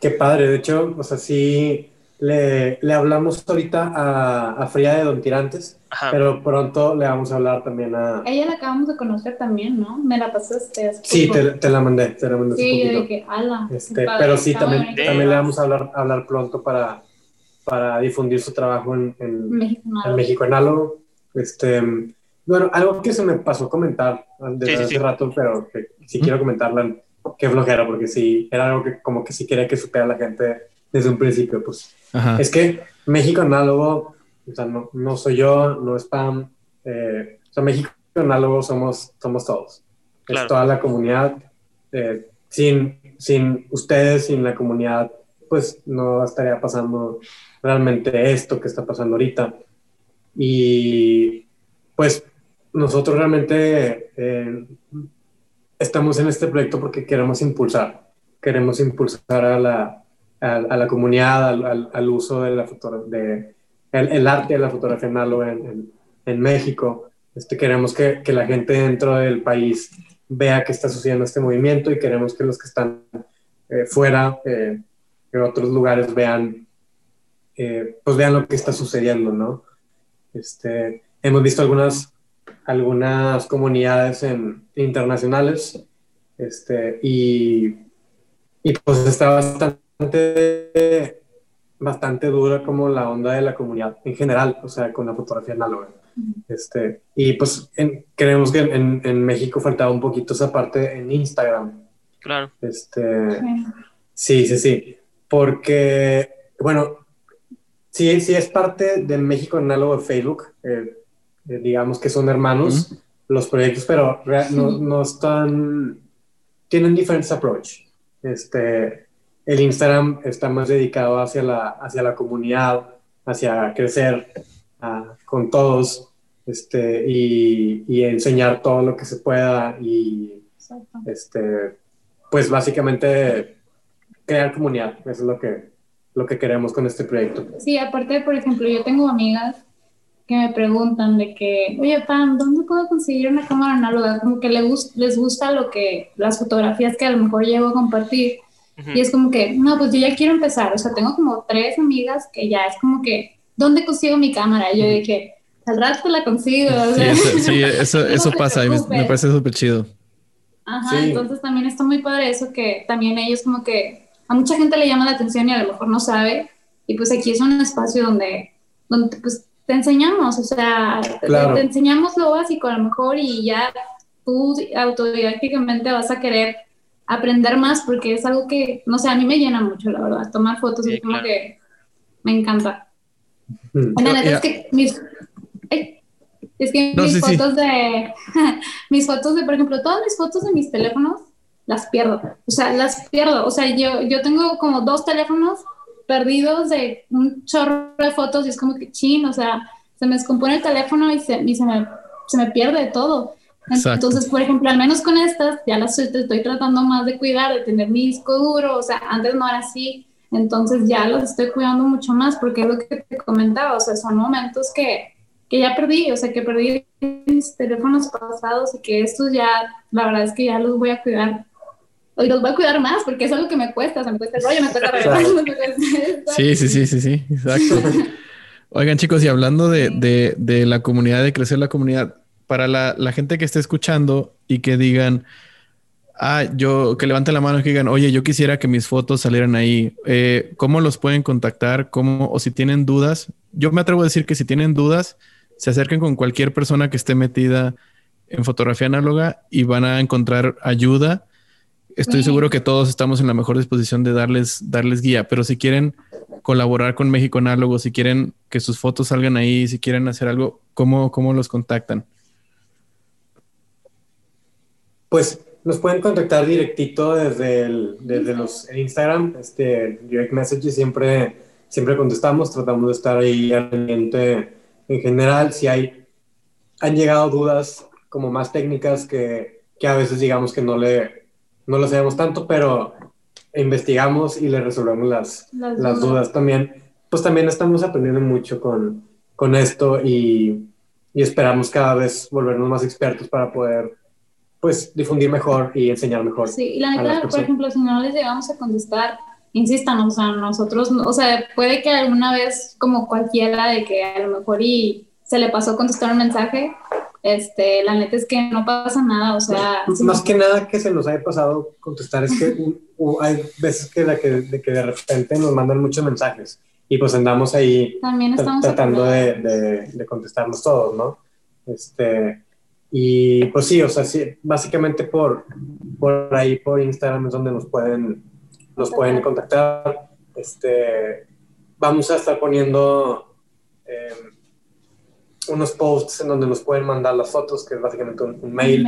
qué padre. De hecho, o sea, sí, le, le hablamos ahorita a, a Fría de Don Tirantes, pero pronto le vamos a hablar también a... Ella la acabamos de conocer también, ¿no? Me la pasaste. Sí, te, te, la mandé, te la mandé. Sí, yo dije, ala. Este, pero sí, también, también le vamos a hablar, hablar pronto para, para difundir su trabajo en, en, México, en México Análogo. Este, bueno, algo que se me pasó a comentar desde hace rato, pero que sí quiero comentarla, qué flojera, porque sí, era algo que como que sí quería que supiera la gente desde un principio, pues. Es que México Análogo, o sea, no, no soy yo, no es Pam, eh, o sea, México Análogo somos, somos todos. Es toda la comunidad. Eh, sin, sin ustedes, sin la comunidad, pues no estaría pasando realmente esto que está pasando ahorita. Y pues nosotros realmente eh, estamos en este proyecto porque queremos impulsar, queremos impulsar a la, a, la comunidad, al, al, uso de la de, el, arte de la fotografía análoga en, en, México. Este, queremos que, que, la gente dentro del país vea que está sucediendo este movimiento y queremos que los que están eh, fuera, eh, en otros lugares, vean, eh, pues vean lo que está sucediendo, ¿no? Este, hemos visto algunas, algunas comunidades en, internacionales este, y, y pues está bastante, bastante dura como la onda de la comunidad en general, o sea, con la fotografía análoga. Este, y pues creemos que en, en, México faltaba un poquito esa parte en Instagram. Claro. Este, sí, sí, sí. Porque, bueno, sí, sí es parte del México análogo de Facebook. Eh, digamos que son hermanos los proyectos, pero no, no, están, tienen diferentes approach. Este, el Instagram está más dedicado hacia la, hacia la comunidad, hacia crecer con todos este, y, y, enseñar todo lo que se pueda y este, pues básicamente crear comunidad, eso es lo que, lo que queremos con este proyecto. Sí, aparte, por ejemplo, yo tengo amigas que me preguntan de que, oye, Pam, ¿dónde puedo conseguir una cámara análoga? Como que les, les gusta lo que, las fotografías que a lo mejor llevo a compartir. Y es como que, no, pues yo ya quiero empezar. O sea, tengo como tres amigas que ya es como que, ¿dónde consigo mi cámara? Y yo dije, al rato la consigo. Sí, (laughs) eso, sí, eso, (laughs) eso pasa y me, parece súper chido. Ajá, entonces también está muy padre eso que también ellos como que a mucha gente le llama la atención y a lo mejor no sabe. Y pues aquí es un espacio donde, donde pues te enseñamos, o sea, te, enseñamos lo básico a lo mejor y ya tú autodidácticamente vas a querer aprender más porque es algo que, no sé, a mí me llena mucho, la verdad, tomar fotos es como que me encanta. Mm. es que mis, es que mis fotos de, (laughs) mis fotos de, por ejemplo, todas mis fotos de mis teléfonos las pierdo, o sea, las pierdo, o sea, yo, yo tengo como dos teléfonos perdidos de un chorro de fotos y es como que chin, o sea, se me descompone el teléfono y se, se, me, se me pierde todo. Entonces, por ejemplo, al menos con estas, ya las estoy tratando más de cuidar, de tener mi disco duro, o sea, antes no era así, entonces ya los estoy cuidando mucho más porque es lo que te comentaba, o sea, son momentos que, que ya perdí, o sea, que perdí mis teléfonos pasados y que estos ya, la verdad es que ya los voy a cuidar y los voy a cuidar más porque es algo que me cuesta, o sea, me cuesta el rollo, me cuesta arreglarlos. (laughs) sí, sí, sí, sí, sí, exacto. Oigan, chicos, y hablando de, de, de, la comunidad, de crecer la comunidad, para la, la, gente que esté escuchando y que digan, ah, yo, que levanten la mano y que digan, oye, yo quisiera que mis fotos salieran ahí, eh, ¿cómo los pueden contactar? ¿Cómo, o si tienen dudas? Yo me atrevo a decir que si tienen dudas, se acerquen con cualquier persona que esté metida en fotografía análoga y van a encontrar ayuda estoy seguro que todos estamos en la mejor disposición de darles, darles guía, pero si quieren colaborar con México Análogo, si quieren que sus fotos salgan ahí, si quieren hacer algo, ¿cómo, cómo los contactan? Pues nos pueden contactar directito desde el, desde los Instagram, este direct messages siempre siempre contestamos, tratamos de estar ahí al pendiente en general, si hay han llegado dudas como más técnicas que, que a veces digamos que no le no lo sabemos tanto, pero investigamos y le resolvemos las, las, dudas. también. Pues también estamos aprendiendo mucho con, con esto y, y, esperamos cada vez volvernos más expertos para poder pues difundir mejor y enseñar mejor. Sí, y la neta, por ejemplo, si no les llegamos a contestar, insistan, o sea, nosotros, o sea, puede que alguna vez como cualquiera de que a lo mejor y se le pasó contestar un mensaje, este, la neta es que no pasa nada, o sea... Más que nada que se nos haya pasado contestar, es que hay veces que de, que, de que de repente nos mandan muchos mensajes y pues andamos ahí También estamos tratando de, de, de, contestarnos todos, ¿no? Este, y pues sí, o sea, sí, básicamente por, por ahí, por Instagram es donde nos pueden, nos pueden contactar. Este, vamos a estar poniendo... Eh, unos posts en donde nos pueden mandar las fotos, que es básicamente un, mail.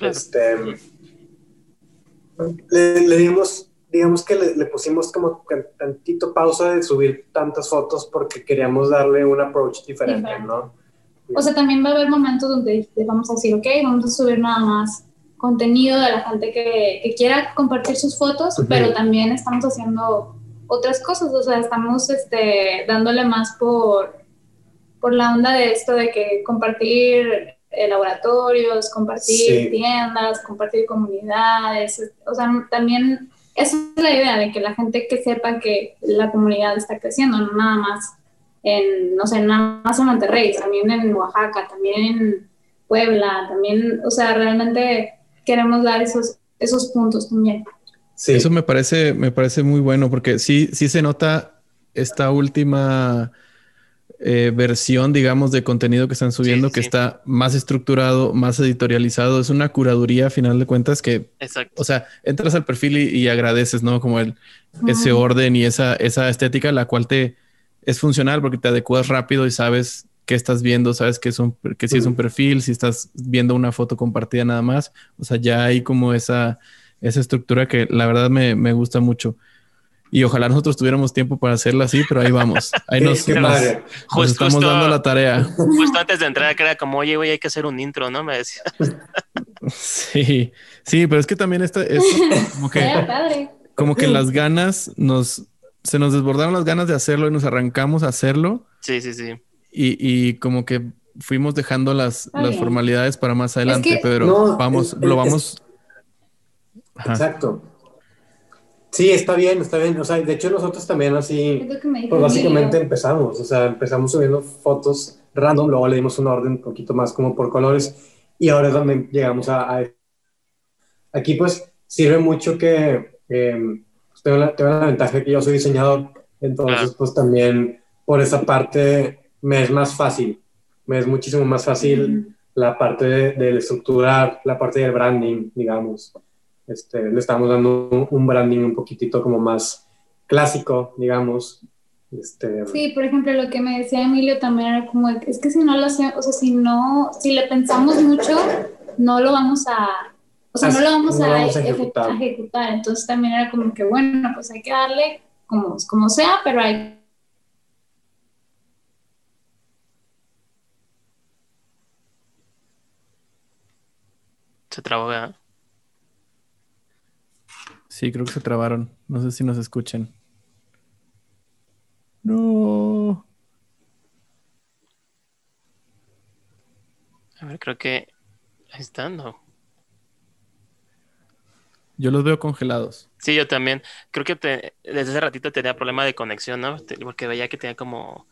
Este, le, dimos, digamos que le, pusimos como tantito pausa de subir tantas fotos porque queríamos darle un approach diferente, ¿no? O sea, también va a haber momentos donde vamos a decir, ok, vamos a subir nada más contenido de la gente que, que quiera compartir sus fotos, pero también estamos haciendo otras cosas, o sea, estamos este, dándole más por por la onda de esto de que compartir eh, laboratorios, compartir tiendas, compartir comunidades, o sea, también esa es la idea de que la gente que sepa que la comunidad está creciendo, no nada más en, no sé, nada más en Monterrey, también en Oaxaca, también en Puebla, también, o sea, realmente queremos dar esos, esos puntos también. Sí. Eso me parece, me parece muy bueno porque sí, sí se nota esta última eh, versión, digamos, de contenido que están subiendo, que está más estructurado, más editorializado. Es una curaduría, a final de cuentas, que, o sea, entras al perfil y, agradeces, ¿no? Como el, ese orden y esa, esa estética, la cual te es funcional porque te adecuas rápido y sabes qué estás viendo, sabes que, es un, que si es un perfil, si estás viendo una foto compartida nada más. O sea, ya hay como esa, esa estructura que la verdad me, me gusta mucho. Y ojalá nosotros tuviéramos tiempo para hacerla así, pero ahí vamos. (laughs) Ahí nos, estamos dando la tarea. Justo antes de entrar, que era como, oye, güey, hay que hacer un intro, ¿no? Me decía. Sí, sí, pero es que también está, es como que, como que las ganas nos, se nos desbordaron las ganas de hacerlo y nos arrancamos a hacerlo. Sí, sí, sí. Y, y como que fuimos dejando las, las formalidades para más adelante, pero vamos, lo vamos. Exacto. Sí, está bien, está bien. O sea, de hecho nosotros también así, pues básicamente empezamos, o sea, empezamos subiendo fotos random, luego le dimos un orden un poquito más como por colores y ahora es donde llegamos a... Aquí pues sirve mucho que eh, tengo, la, tengo, la, ventaja de que yo soy diseñador, entonces pues también por esa parte me es más fácil, me es muchísimo más fácil la parte de, de estructurar, la parte del branding, digamos. Este, le estamos dando un branding un poquitito como más clásico, digamos. Este, sí, por ejemplo, lo que me decía Emilio también era como, es que si no lo hacemos, o sea, si no, si le pensamos mucho, no lo vamos a, o sea, no lo vamos, a, ejecutar. Entonces también era como que, bueno, pues hay que darle como, como sea, pero hay se trabaja Sí, creo que se trabaron. No sé si nos escuchan. No. A ver, creo que ahí están, ¿no? Yo los veo congelados. Sí, yo también. Creo que desde ese ratito tenía problema de conexión, ¿no? Porque veía que tenía como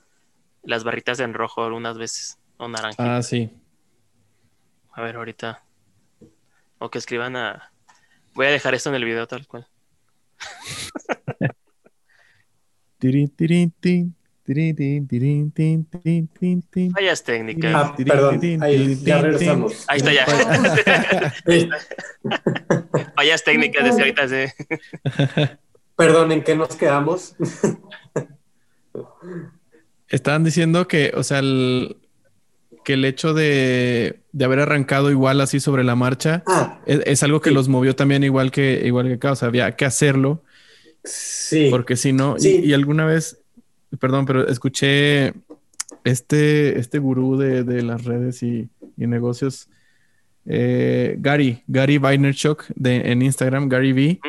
las barritas en rojo algunas veces o naranja. Ah, sí. A ver, ahorita. O que escriban a Voy a dejar esto en el video tal cual. Fallas técnicas. Ah, perdón, ahí, ya regresamos. Ahí está ya. Fallas (laughs) técnicas, decía ahorita. Sí. Perdón, ¿en qué nos quedamos? Estaban diciendo que, o sea, el, que el hecho de, haber arrancado igual así sobre la marcha ah, es, algo que los movió también igual que igual que acá. O sea, había que hacerlo. Sí. Porque si no, y, alguna vez, perdón, pero escuché este, este gurú de, las redes y, negocios, eh, Gary, Gary Vaynerchuk de, en Instagram, Gary V.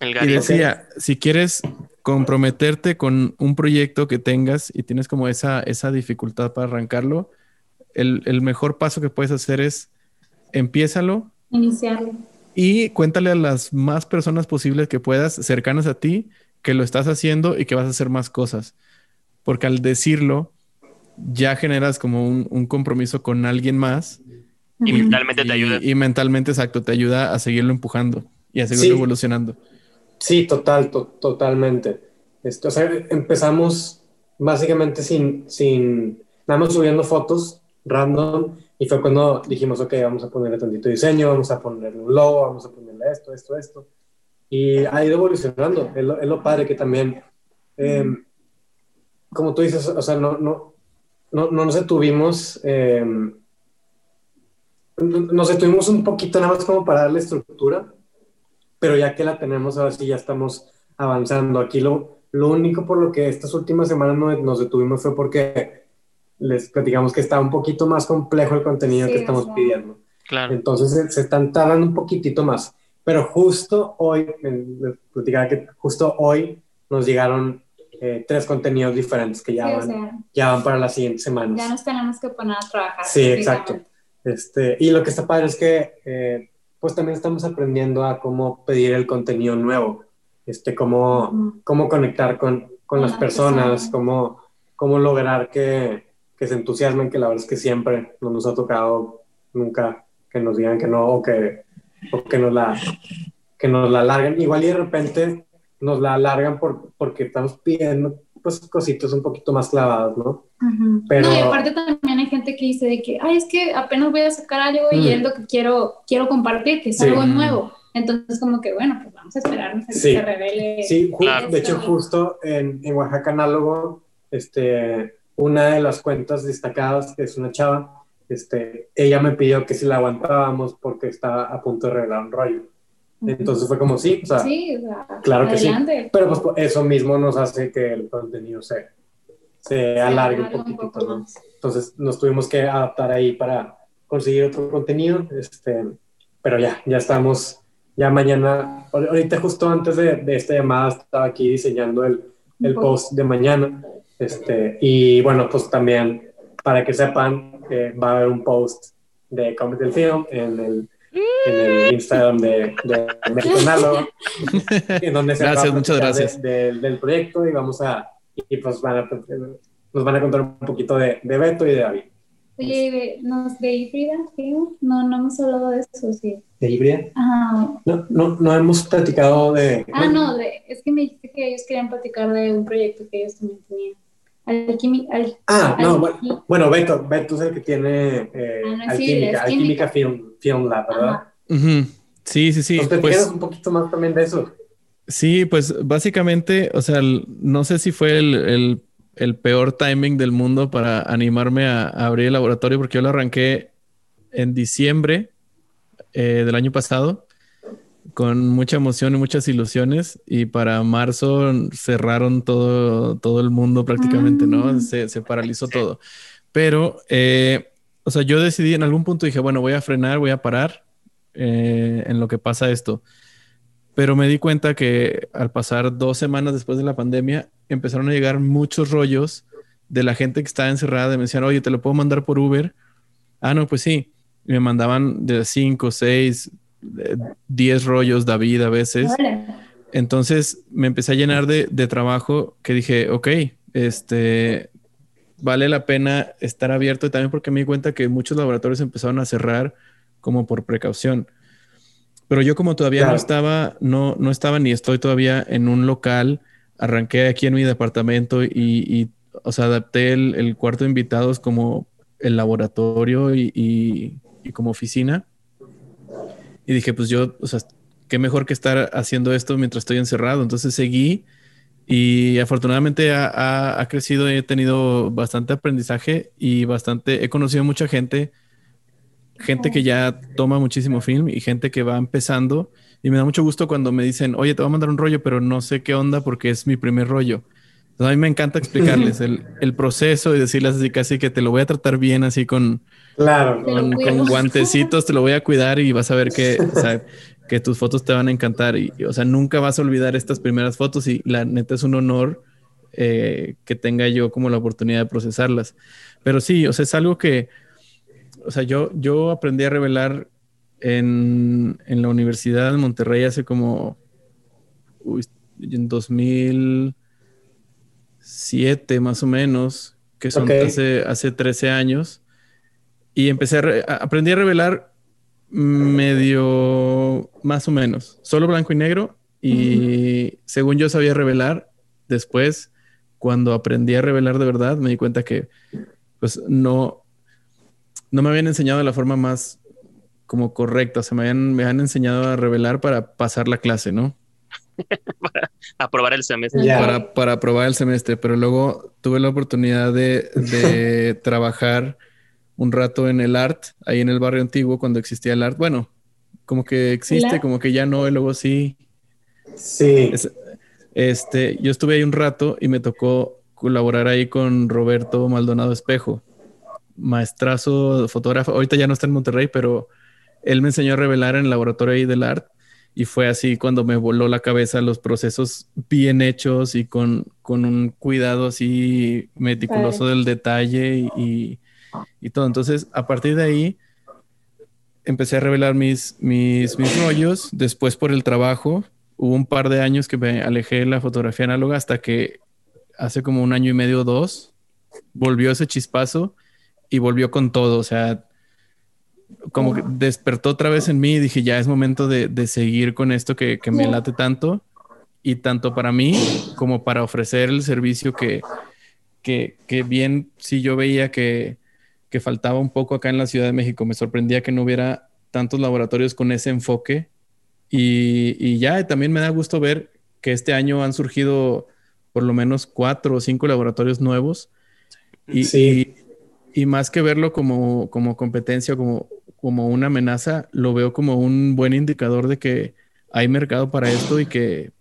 y decía, si quieres comprometerte con un proyecto que tengas y tienes como esa, esa dificultad para arrancarlo, el, mejor paso que puedes hacer es empiézalo. Iniciarlo. Y cuéntale a las más personas posibles que puedas, cercanas a ti, que lo estás haciendo y que vas a hacer más cosas. Porque al decirlo, ya generas como un, compromiso con alguien más. Y mentalmente te ayuda. Y, mentalmente, exacto, te ayuda a seguirlo empujando y a seguirlo evolucionando. Sí, total, totalmente. Esto, o sea, empezamos básicamente sin, sin, nada más subiendo fotos random y fue cuando dijimos, ok, vamos a ponerle tantito diseño, vamos a ponerle un logo, vamos a ponerle esto, esto, esto. Y ha ido evolucionando. Es lo, padre que también, em, como tú dices, o sea, no, no, no, no nos detuvimos, eh, nos detuvimos un poquito nada más como para darle estructura, pero ya que la tenemos, ahora sí ya estamos avanzando. Aquí lo, lo único por lo que estas últimas semanas nos detuvimos fue porque les platicamos que está un poquito más complejo el contenido que estamos pidiendo. Claro. Entonces se, están tardando un poquitito más. Pero justo hoy, les platicaba que justo hoy nos llegaron eh, tres contenidos diferentes que ya, van, ya van para las siguientes semanas. Ya nos tenemos que poner a trabajar. Sí, exacto. Este, y lo que está padre es que eh, pues también estamos aprendiendo a cómo pedir el contenido nuevo, este, cómo, cómo conectar con, con las personas, cómo cómo lograr que, que se entusiasmen, que la verdad es que siempre no nos ha tocado nunca que nos digan que no o que, o que, nos, la, que nos la alarguen. Igual y de repente nos la alargan por, porque estamos pidiendo pues cositas un poquito más clavadas, ¿no? Pero... No, y aparte también hay gente que dice de que, ay, es que apenas voy a sacar algo y es lo que quiero, quiero compartir, que es algo nuevo. Entonces, como que, bueno, pues vamos a esperarnos a que se revele. Sí, de hecho, justo en, en Oaxaca Análogo, este, una de las cuentas destacadas, que es una chava, este, ella me pidió que si la aguantábamos porque estaba a punto de revelar un rollo. Entonces fue como, sí, o sea, sí, claro que sí. Pero pues eso mismo nos hace que el contenido se, se alargue un poquito, ¿no? Entonces nos tuvimos que adaptar ahí para conseguir otro contenido, este, pero ya, ya estamos, ya mañana, ahorita justo antes de, de esta llamada estaba aquí diseñando el, el post de mañana, este, y bueno, pues también para que sepan, que va a haber un post de Comedy Film en el en el Instagram de, de (laughs) en donde se gracias, muchas gracias. del proyecto y vamos a, y pues van a, nos van a contar un poquito de, de Beto y de David. Oye, ¿nos de híbrida? No, no hemos hablado de eso, sí. ¿De híbrida? Ajá. No, no, no hemos platicado de... Ah, no, de, es que me dijiste que ellos querían platicar de un proyecto que ellos también tenían. Al, ah, no, bueno, Beto, Beto es el que tiene eh, ah, Alquímica, Alquímica Film, Film Lab, ¿verdad? Sí, sí, sí. ¿Te pues, un poquito más también de eso? Sí, pues básicamente, o sea, no sé si fue el, el, peor timing del mundo para animarme a, abrir el laboratorio, porque yo lo arranqué en diciembre eh, del año pasado con mucha emoción y muchas ilusiones y para marzo cerraron todo, todo el mundo prácticamente, ¿no? Mm. Se, se paralizó todo. Pero, eh, o sea, yo decidí en algún punto, dije, bueno, voy a frenar, voy a parar eh, en lo que pasa esto. Pero me di cuenta que al pasar dos semanas después de la pandemia, empezaron a llegar muchos rollos de la gente que estaba encerrada. Me decían, oye, ¿te lo puedo mandar por Uber? Ah, no, pues sí. Y me mandaban de cinco, seis, 10 rollos David a veces. Entonces me empecé a llenar de, trabajo que dije, ok, este, vale la pena estar abierto y también porque me di cuenta que muchos laboratorios empezaron a cerrar como por precaución. Pero yo como todavía no estaba, no, no estaba ni estoy todavía en un local, arranqué aquí en mi departamento y, o sea, adapté el, cuarto de invitados como el laboratorio y como oficina. Y dije, pues yo, o sea, qué mejor que estar haciendo esto mientras estoy encerrado. Entonces seguí y afortunadamente ha, crecido, he tenido bastante aprendizaje y bastante, he conocido mucha gente, gente que ya toma muchísimo film y gente que va empezando. Y me da mucho gusto cuando me dicen, oye, te voy a mandar un rollo, pero no sé qué onda porque es mi primer rollo. A mí me encanta explicarles el, el, proceso y decirles así casi que te lo voy a tratar bien así con, Claro. Con, guantecitos te lo voy a cuidar y vas a ver que, (laughs) que tus fotos te van a encantar. Y, o sea, nunca vas a olvidar estas primeras fotos y la neta es un honor eh, que tenga yo como la oportunidad de procesarlas. Pero sí, o sea, es algo que, o sea, yo, yo aprendí a revelar en, en la Universidad de Monterrey hace como, uy, en 2007 más o menos, que son hace, hace 13 años. Y empecé a, aprendí a revelar medio más o menos, solo blanco y negro. Y según yo sabía revelar, después, cuando aprendí a revelar de verdad, me di cuenta que pues no, no me habían enseñado de la forma más como correcta. O sea, me habían, me han enseñado a revelar para pasar la clase, ¿no? (laughs) para aprobar el semestre. Para, para aprobar el semestre, pero luego tuve la oportunidad de, de (laughs) trabajar un rato en el art, ahí en el barrio antiguo, cuando existía el art. Bueno, como que existe, como que ya no, y luego sí. Sí. este, yo estuve ahí un rato y me tocó colaborar ahí con Roberto Maldonado Espejo, maestrazo, fotógrafo. Ahorita ya no está en Monterrey, pero él me enseñó a revelar en el laboratorio ahí del art. Y fue así cuando me voló la cabeza los procesos bien hechos y con, con un cuidado así meticuloso del detalle y, y todo. Entonces, a partir de ahí, empecé a revelar mis, mis, mis rollos. Después, por el trabajo, hubo un par de años que me alejé de la fotografía análoga hasta que hace como un año y medio o dos volvió ese chispazo y volvió con todo. O sea, como que despertó otra vez en mí y dije, ya es momento de, seguir con esto que, me late tanto. Y tanto para mí como para ofrecer el servicio que, que, bien, si yo veía que, que faltaba un poco acá en la Ciudad de México, me sorprendía que no hubiera tantos laboratorios con ese enfoque. Y, y ya también me da gusto ver que este año han surgido por lo menos cuatro o cinco laboratorios nuevos. Y, sí. y, más que verlo como, como competencia, como, como una amenaza, lo veo como un buen indicador de que hay mercado para esto y que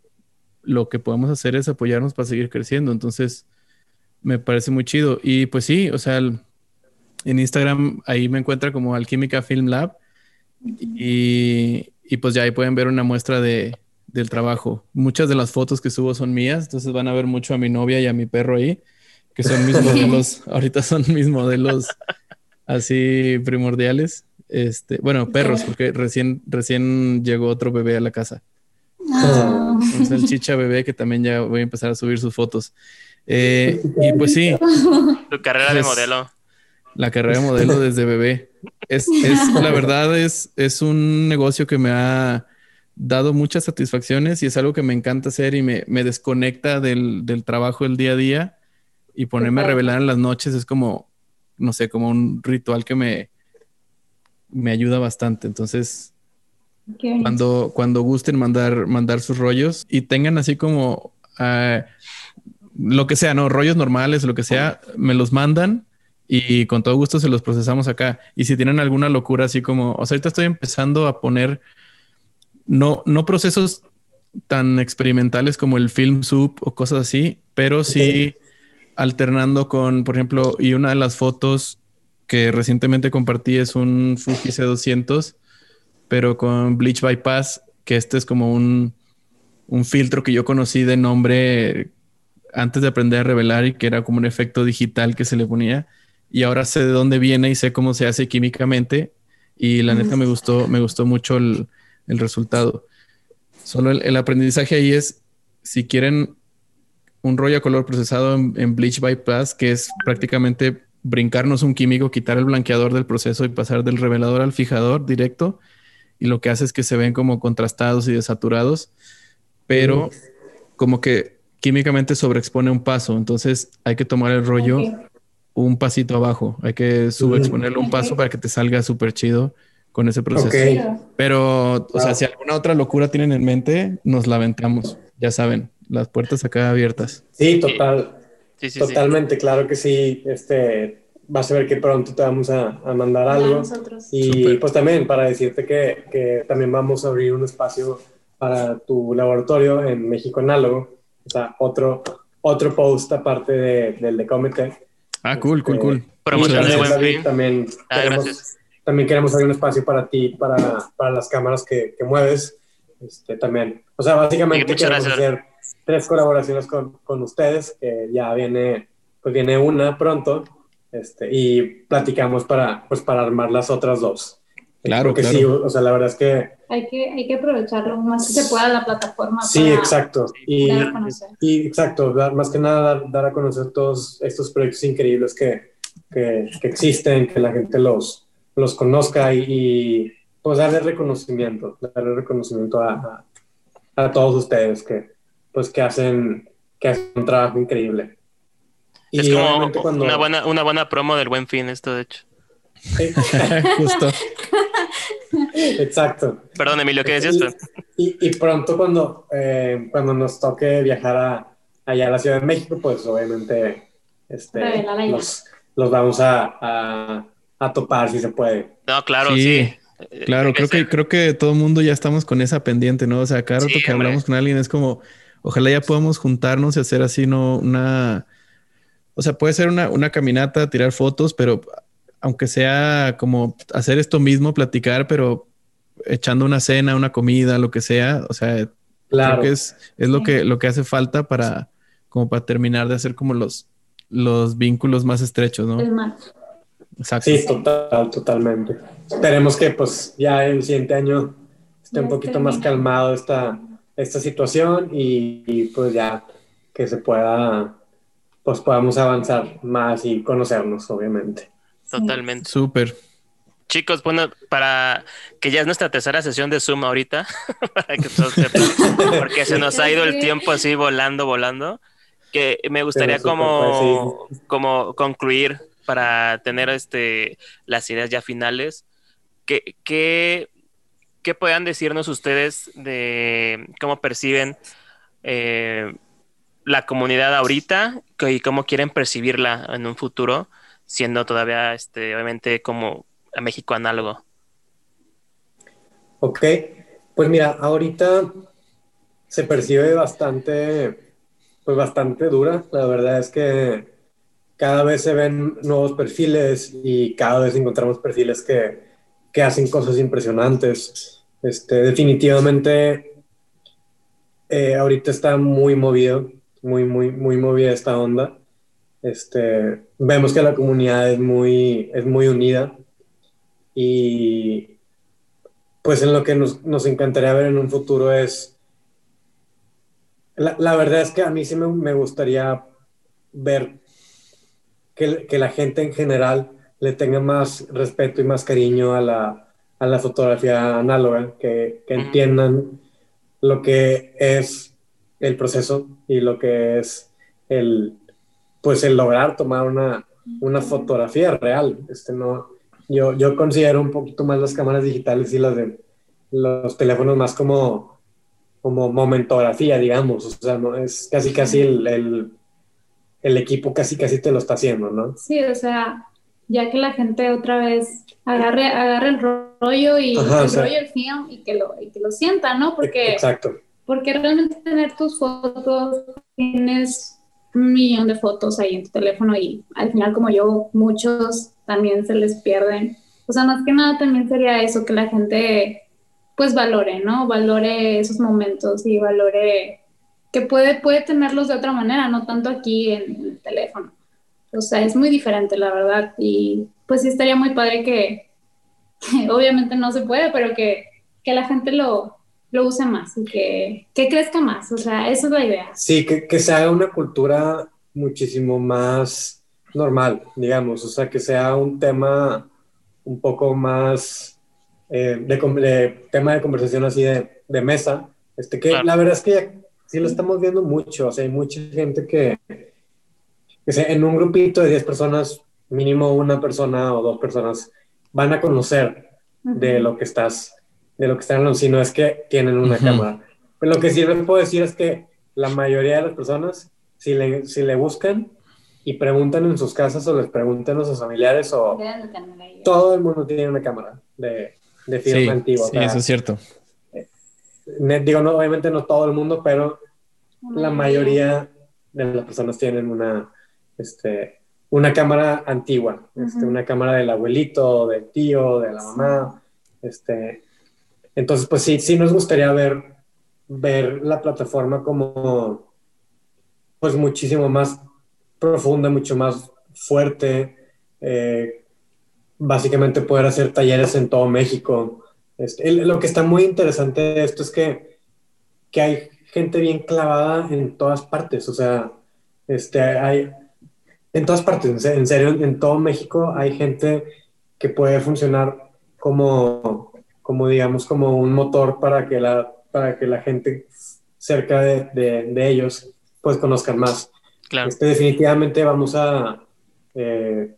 lo que podemos hacer es apoyarnos para seguir creciendo. Entonces, me parece muy chido. Y pues sí, o sea, en Instagram ahí me encuentra como Alquímica Film Lab y, y pues ya ahí pueden ver una muestra de, del trabajo. Muchas de las fotos que subo son mías, entonces van a ver mucho a mi novia y a mi perro ahí, que son mis (laughs) modelos, ahorita son mis modelos así primordiales. Este, bueno, perros, porque recién, recién llegó otro bebé a la casa. Ah. el chicha bebé que también ya voy a empezar a subir sus fotos. Eh, y pues sí. Tu carrera de modelo. La carrera de modelo desde bebé. Es, es la verdad, es, es un negocio que me ha dado muchas satisfacciones y es algo que me encanta hacer y me, desconecta del, trabajo del día a día y ponerme a revelar en las noches es como, no sé, como un ritual que me, me ayuda bastante. Entonces, cuando, cuando gusten mandar, mandar sus rollos y tengan así como ah, lo que sea, no, rollos normales, lo que sea, me los mandan y con todo gusto se los procesamos acá. Y si tienen alguna locura así como, o sea, ahorita estoy empezando a poner no, no procesos tan experimentales como el film soup o cosas así, pero sí alternando con, por ejemplo, y una de las fotos que recientemente compartí es un Fuji C200, pero con Bleach Bypass, que este es como un, un filtro que yo conocí de nombre antes de aprender a revelar y que era como un efecto digital que se le ponía. Y ahora sé de dónde viene y sé cómo se hace químicamente. Y la neta me gustó, me gustó mucho el, el resultado. Solo el, aprendizaje ahí es, si quieren un rollo a color procesado en, Bleach Bypass, que es prácticamente brincarnos un químico, quitar el blanqueador del proceso y pasar del revelador al fijador directo. Y lo que hace es que se ven como contrastados y desaturados, pero como que químicamente sobreexpone un paso. Entonces hay que tomar el rollo un pasito abajo. Hay que subexponerlo un paso para que te salga súper chido con ese proceso. Pero, o sea, si alguna otra locura tienen en mente, nos la aventamos. Ya saben, las puertas acá abiertas. Sí, total. Totalmente, claro que sí. Este, vas a ver que pronto te vamos a, mandar algo. Y pues también para decirte que, que, también vamos a abrir un espacio para tu laboratorio en México Análogo. O sea, otro, otro post aparte del de Comete. Ah, cool, cool, cool. Este, también ah, gracias también queremos abrir un espacio para ti, para, para las cámaras que, que mueves. Este, también, o sea, básicamente queremos hacer tres colaboraciones con, con, ustedes, que ya viene, pues viene una pronto, este, y platicamos para, pues para armar las otras dos. Claro, Porque claro. sí, o sea, la verdad es que... Hay que, hay que aprovecharlo más que se pueda la plataforma. Sí, exacto. Y, y, exacto, más que nada dar, dar, a conocer todos estos proyectos increíbles que, que, que existen, que la gente los, los conozca y, pues darle reconocimiento, darle reconocimiento a, a, todos ustedes que pues que hacen, que hacen un trabajo increíble. es como una, buena, una buena promo del buen fin esto de hecho. (laughs) Justo. Exacto. Perdón, Emilio, ¿qué decías? Y, y, pronto cuando, eh, cuando nos toque viajar a, allá a la Ciudad de México, pues obviamente este, los, los, vamos a, a topar si se puede. No, claro, sí. Claro, creo que, creo que todo el mundo ya estamos con esa pendiente, ¿no? O sea, cada rato que hablamos con alguien es como, ojalá ya podamos juntarnos y hacer así, ¿no? Una, o sea, puede ser una, una caminata, tirar fotos, pero aunque sea como hacer esto mismo, platicar, pero echando una cena, una comida, lo que sea, o sea, claro. creo que es, es lo que, lo que hace falta para, como para terminar de hacer como los, los vínculos más estrechos, ¿no? Sí, total, totalmente. Esperemos que pues ya el siguiente año esté un poquito más calmado esta, esta situación y, pues ya que se pueda pues podamos avanzar más y conocernos, obviamente. Totalmente. Súper. Chicos, bueno, para que ya es nuestra tercera sesión de Zoom ahorita, (laughs) para que todos sepan, porque se nos ha ido el tiempo así volando, volando, que me gustaría como, como concluir para tener este, las ideas ya finales. ¿Qué, qué, qué puedan decirnos ustedes de cómo perciben eh, la comunidad ahorita y cómo quieren percibirla en un futuro, siendo todavía, este, obviamente, como a México análogo? Ok, pues mira, ahorita se percibe bastante, pues bastante dura. La verdad es que cada vez se ven nuevos perfiles y cada vez encontramos perfiles que, que hacen cosas impresionantes. Este, definitivamente, eh, ahorita está muy movido, muy, muy, muy movida esta onda. Este, vemos que la comunidad es muy, es muy unida y pues en lo que nos, nos encantaría ver en un futuro es, la, la, verdad es que a mí sí me, me gustaría ver que, que, la gente en general le tenga más respeto y más cariño a la, a la fotografía análoga, que, que entiendan lo que es el proceso y lo que es el, pues el lograr tomar una, una fotografía real. Este, no, yo, yo considero un poquito más las cámaras digitales y las de los teléfonos más como, como momentografía, digamos. O sea, no, es casi casi el, el, el, equipo casi casi te lo está haciendo, ¿no? Sí, o sea, ya que la gente otra vez agarre, agarre el rollo y el rollo el film y que lo, y que lo sienta, ¿no? Porque, Exacto. Porque realmente tener tus fotos, tienes un millón de fotos ahí en tu teléfono y al final como yo, muchos también se les pierden. O sea, más que nada también sería eso, que la gente pues valore, ¿no? Valore esos momentos y valore que puede, puede tenerlos de otra manera, no tanto aquí en, el teléfono. O sea, es muy diferente, la verdad. Y pues sí estaría muy padre que, (laughs) obviamente no se puede, pero que, que la gente lo, lo use más y que, que, crezca más. O sea, esa es la idea. Sí, que, que se haga una cultura muchísimo más normal, digamos, o sea, que sea un tema un poco más eh, de, tema de conversación así de, de mesa, este, que la verdad es que sí lo estamos viendo mucho, o sea, hay mucha gente que, que sea, en un grupito de 10 personas, mínimo una persona o dos personas van a conocer de lo que estás, de lo que están hablando, si no es que tienen una cámara. Pero lo que sí les puedo decir es que la mayoría de las personas, si le, si le buscan, y preguntan en sus casas o les preguntan a sus familiares o todo el mundo tiene una cámara de, de film sí, antiguo. Sí, eso es cierto. Eh, digo, no, obviamente no todo el mundo, pero la mayoría de las personas tienen una, este, una cámara antigua, este, una cámara del abuelito, del tío, de la mamá. Este, entonces, pues sí, sí nos gustaría ver, ver la plataforma como pues muchísimo más profunda, mucho más fuerte. Eh, básicamente poder hacer talleres en todo México. Este, lo que está muy interesante de esto es que, que, hay gente bien clavada en todas partes. O sea, este, hay en todas partes, en serio, en todo México hay gente que puede funcionar como, como digamos, como un motor para que la, para que la gente cerca de, de, de ellos pues conozcan más. Este, definitivamente vamos a, eh,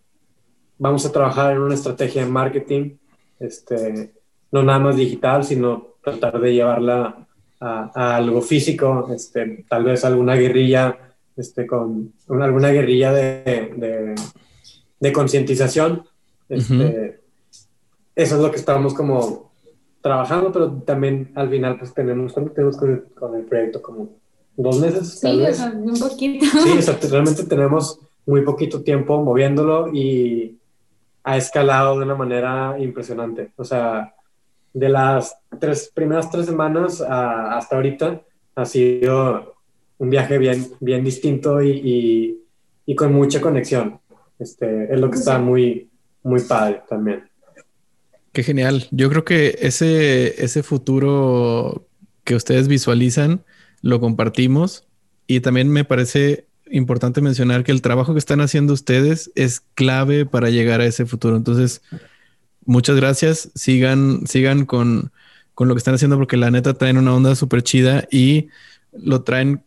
vamos a trabajar en una estrategia de marketing, este, no nada más digital, sino tratar de llevarla a, algo físico, este, tal vez alguna guerrilla, este, con alguna guerrilla de, de, concientización. Este, Eso es lo que estamos como trabajando, pero también al final pues tenemos, tenemos con con el proyecto? Como dos meses. Sí, o sea, un poquito. Sí, realmente tenemos muy poquito tiempo moviéndolo y ha escalado de una manera impresionante. O sea, de las tres, primeras tres semanas hasta ahorita ha sido un viaje bien, bien distinto y, y, y, con mucha conexión. Este, es lo que está muy, muy padre también. Qué genial. Yo creo que ese, ese futuro que ustedes visualizan lo compartimos y también me parece importante mencionar que el trabajo que están haciendo ustedes es clave para llegar a ese futuro. Entonces, muchas gracias. Sigan, sigan con, con lo que están haciendo porque la neta traen una onda súper chida y lo traen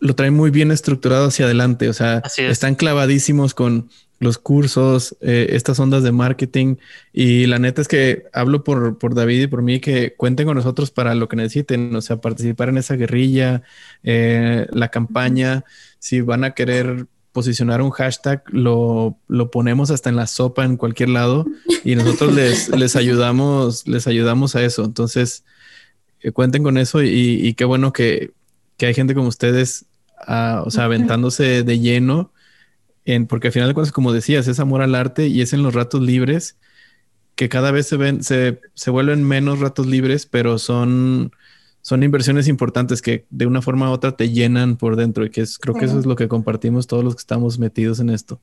lo traen muy bien estructurado hacia adelante. O sea, están clavadísimos con los cursos, eh, estas ondas de marketing. Y la neta es que hablo por, por, David y por mí que cuenten con nosotros para lo que necesiten, o sea, participar en esa guerrilla, eh, la campaña. Si van a querer posicionar un hashtag, lo, lo, ponemos hasta en la sopa en cualquier lado y nosotros les, (laughs) les ayudamos, les ayudamos a eso. Entonces, eh, cuenten con eso y, y qué bueno que, que hay gente como ustedes, ah, o sea, aventándose de lleno porque al final de cuentas, como decías, es amor al arte y es en los ratos libres que cada vez se ven, se, se vuelven menos ratos libres, pero son, son inversiones importantes que de una forma u otra te llenan por dentro y que es, creo que eso es lo que compartimos todos los que estamos metidos en esto.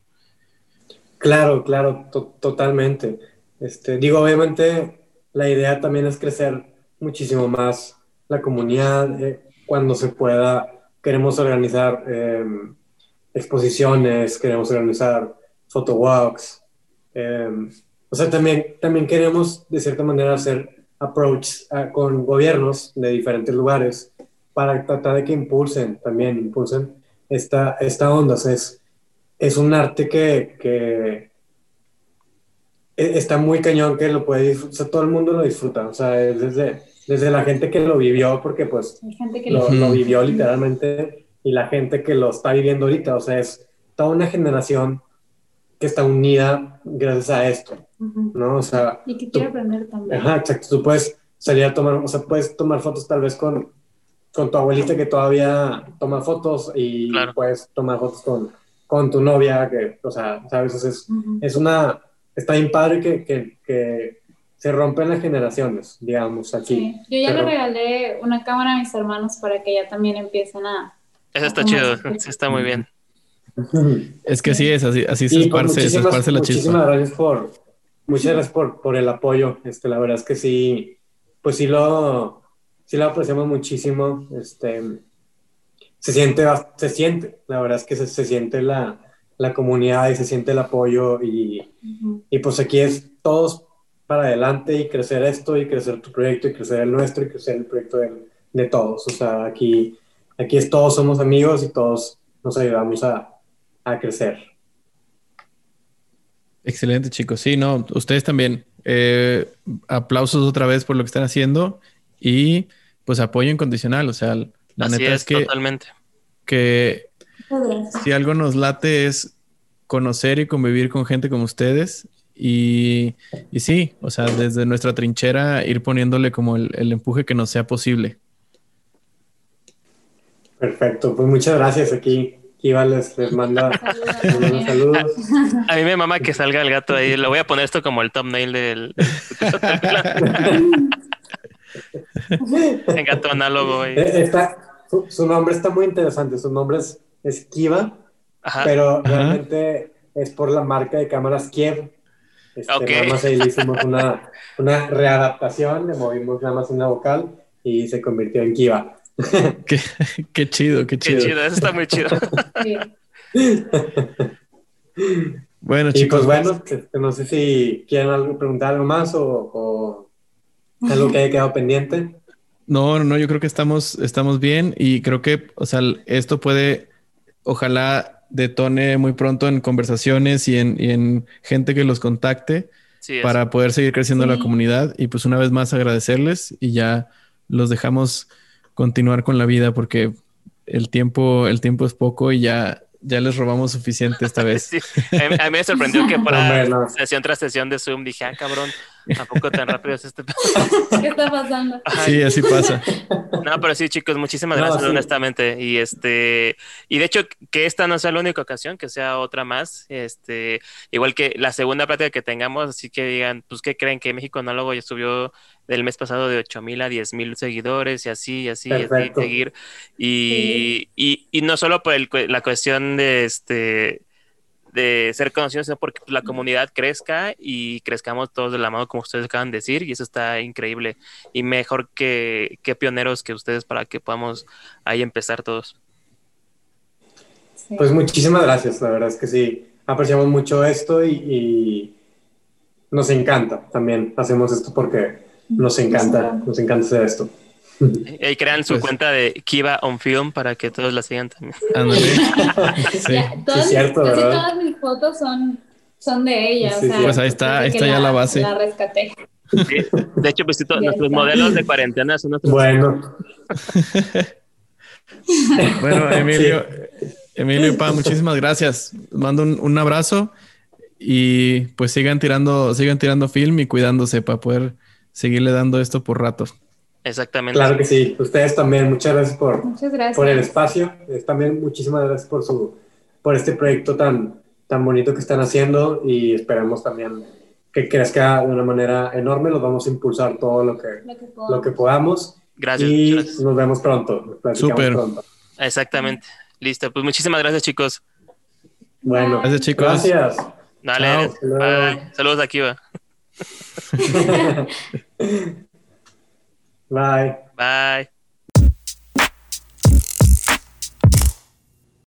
Claro, claro, totalmente. Este, digo, obviamente la idea también es crecer muchísimo más la comunidad eh, cuando se pueda. Queremos organizar eh, exposiciones, queremos organizar photowalks. Eh, o sea, también, también queremos de cierta manera hacer approach con gobiernos de diferentes lugares para tratar de que impulsen, también impulsen esta, esta onda. es, es un arte que, que e, está muy cañón, que lo puede disfrutar, o sea, todo el mundo lo disfruta, o sea, desde, desde la gente que lo vivió, porque pues lo, lo, vivió literalmente, y la gente que lo está viviendo ahorita. O sea, es toda una generación que está unida gracias a esto, ¿no? O sea... Y que quiere aprender también. Ajá, exacto. Tú puedes salir a tomar, o sea, puedes tomar fotos tal vez con, con tu abuelita que todavía toma fotos y puedes tomar fotos con, con tu novia, que, o sea, ¿sabes? es, es una... Está bien padre que, que, que se rompen las generaciones, digamos, aquí. Sí. Yo ya le regalé una cámara a mis hermanos para que ya también empiecen a, eso está chido, sí está muy bien. (laughs) Es que sí es, así, así se, esparce, se esparce la chispa. Muchísimas gracias por, muchas gracias por, por el apoyo. Este, la verdad es que sí, pues sí lo, sí lo apreciamos muchísimo. Este, se siente, se siente, la verdad es que se, se siente la, la, comunidad y se siente el apoyo y, y pues aquí es todos para adelante y crecer esto y crecer tu proyecto y crecer el nuestro y crecer el proyecto de, de todos. O sea, aquí Aquí es todos somos amigos y todos nos ayudamos a, crecer. Excelente, chicos. Sí, no, ustedes también. Eh, aplausos otra vez por lo que están haciendo y pues apoyo incondicional. O sea, la neta es, que, totalmente. que si algo nos late es conocer y convivir con gente como ustedes. Y, y sí, o sea, desde nuestra trinchera ir poniéndole como el empuje que nos sea posible. Perfecto, pues muchas gracias aquí. Kiva les, manda (laughs) saludos. A, mí me mama que salga el gato ahí. Le voy a poner esto como el thumbnail del. el gato (laughs) análogo. Eh, su, nombre está muy interesante. Su nombre es, es Kiva, pero realmente es por la marca de cámaras Kiev. Este, Nada más ahí le hicimos una, (laughs) una readaptación, le movimos nada más una vocal y se convirtió en Kiva. (laughs) qué, chido, qué chido. Qué chido, eso está muy chido. (laughs) bueno, chicos. pues bueno, no sé si quieren preguntar algo más o, algo que haya quedado pendiente. No, no, yo creo que estamos, estamos bien y creo que, o sea, esto puede, ojalá detone muy pronto en conversaciones y en, en gente que los contacte para poder seguir creciendo la comunidad. Y pues una vez más agradecerles y ya los dejamos continuar con la vida porque el tiempo, el tiempo es poco y ya, ya les robamos suficiente esta (laughs) vez. A, mí, me sorprendió que (laughs) para sesión tras sesión de Zoom dije, ah, cabrón, tampoco tan rápido es este? (laughs) ¿Qué está pasando? Sí, así pasa. No, pero sí, chicos, muchísimas gracias, honestamente. Y este, y de hecho, que esta no sea la única ocasión, que sea otra más. Este, igual que la segunda plática que tengamos, así que digan, pues, ¿qué creen que México Anólogo ya subió del mes pasado de 8 mil a 10 mil seguidores y así, y así, y así, seguir. Y, y, y, no solo por el, la cuestión de este de ser conocidos, sino porque la comunidad crezca y crezcamos todos de la mano, como ustedes acaban de decir, y eso está increíble. Y mejor que, que pioneros que ustedes para que podamos ahí empezar todos. Pues muchísimas gracias, la verdad es que sí, apreciamos mucho esto y, nos encanta también. Hacemos esto porque nos encanta, nos encanta hacer esto. Y crean su pues cuenta de Kiva on Film para que todos la sigan también. (laughs) (laughs) sí. todas, cierto, casi todas mis fotos son, son de ella. pues ahí está, ahí está ya la, base. La rescaté. de hecho, pues nuestros modelos de cuarentena son nuestros. Bueno. (laughs) bueno, Emilio, Emilio y Pa, muchísimas gracias. mando un, abrazo y pues sigan tirando, sigan tirando film y cuidándose para poder seguirle dando esto por ratos. Exactamente. Claro que sí. Ustedes también, muchas gracias por, por el espacio. También muchísimas gracias por su por este proyecto tan, tan bonito que están haciendo y esperamos también que crezca de una manera enorme. Los vamos a impulsar todo lo que, lo que, podamos. Gracias. Y nos vemos pronto. Súper. Exactamente. Listo. Pues muchísimas gracias, chicos. Bueno. Gracias, chicos. Gracias. Dale. Saludos aquí, va. (laughs) Bye. Bye.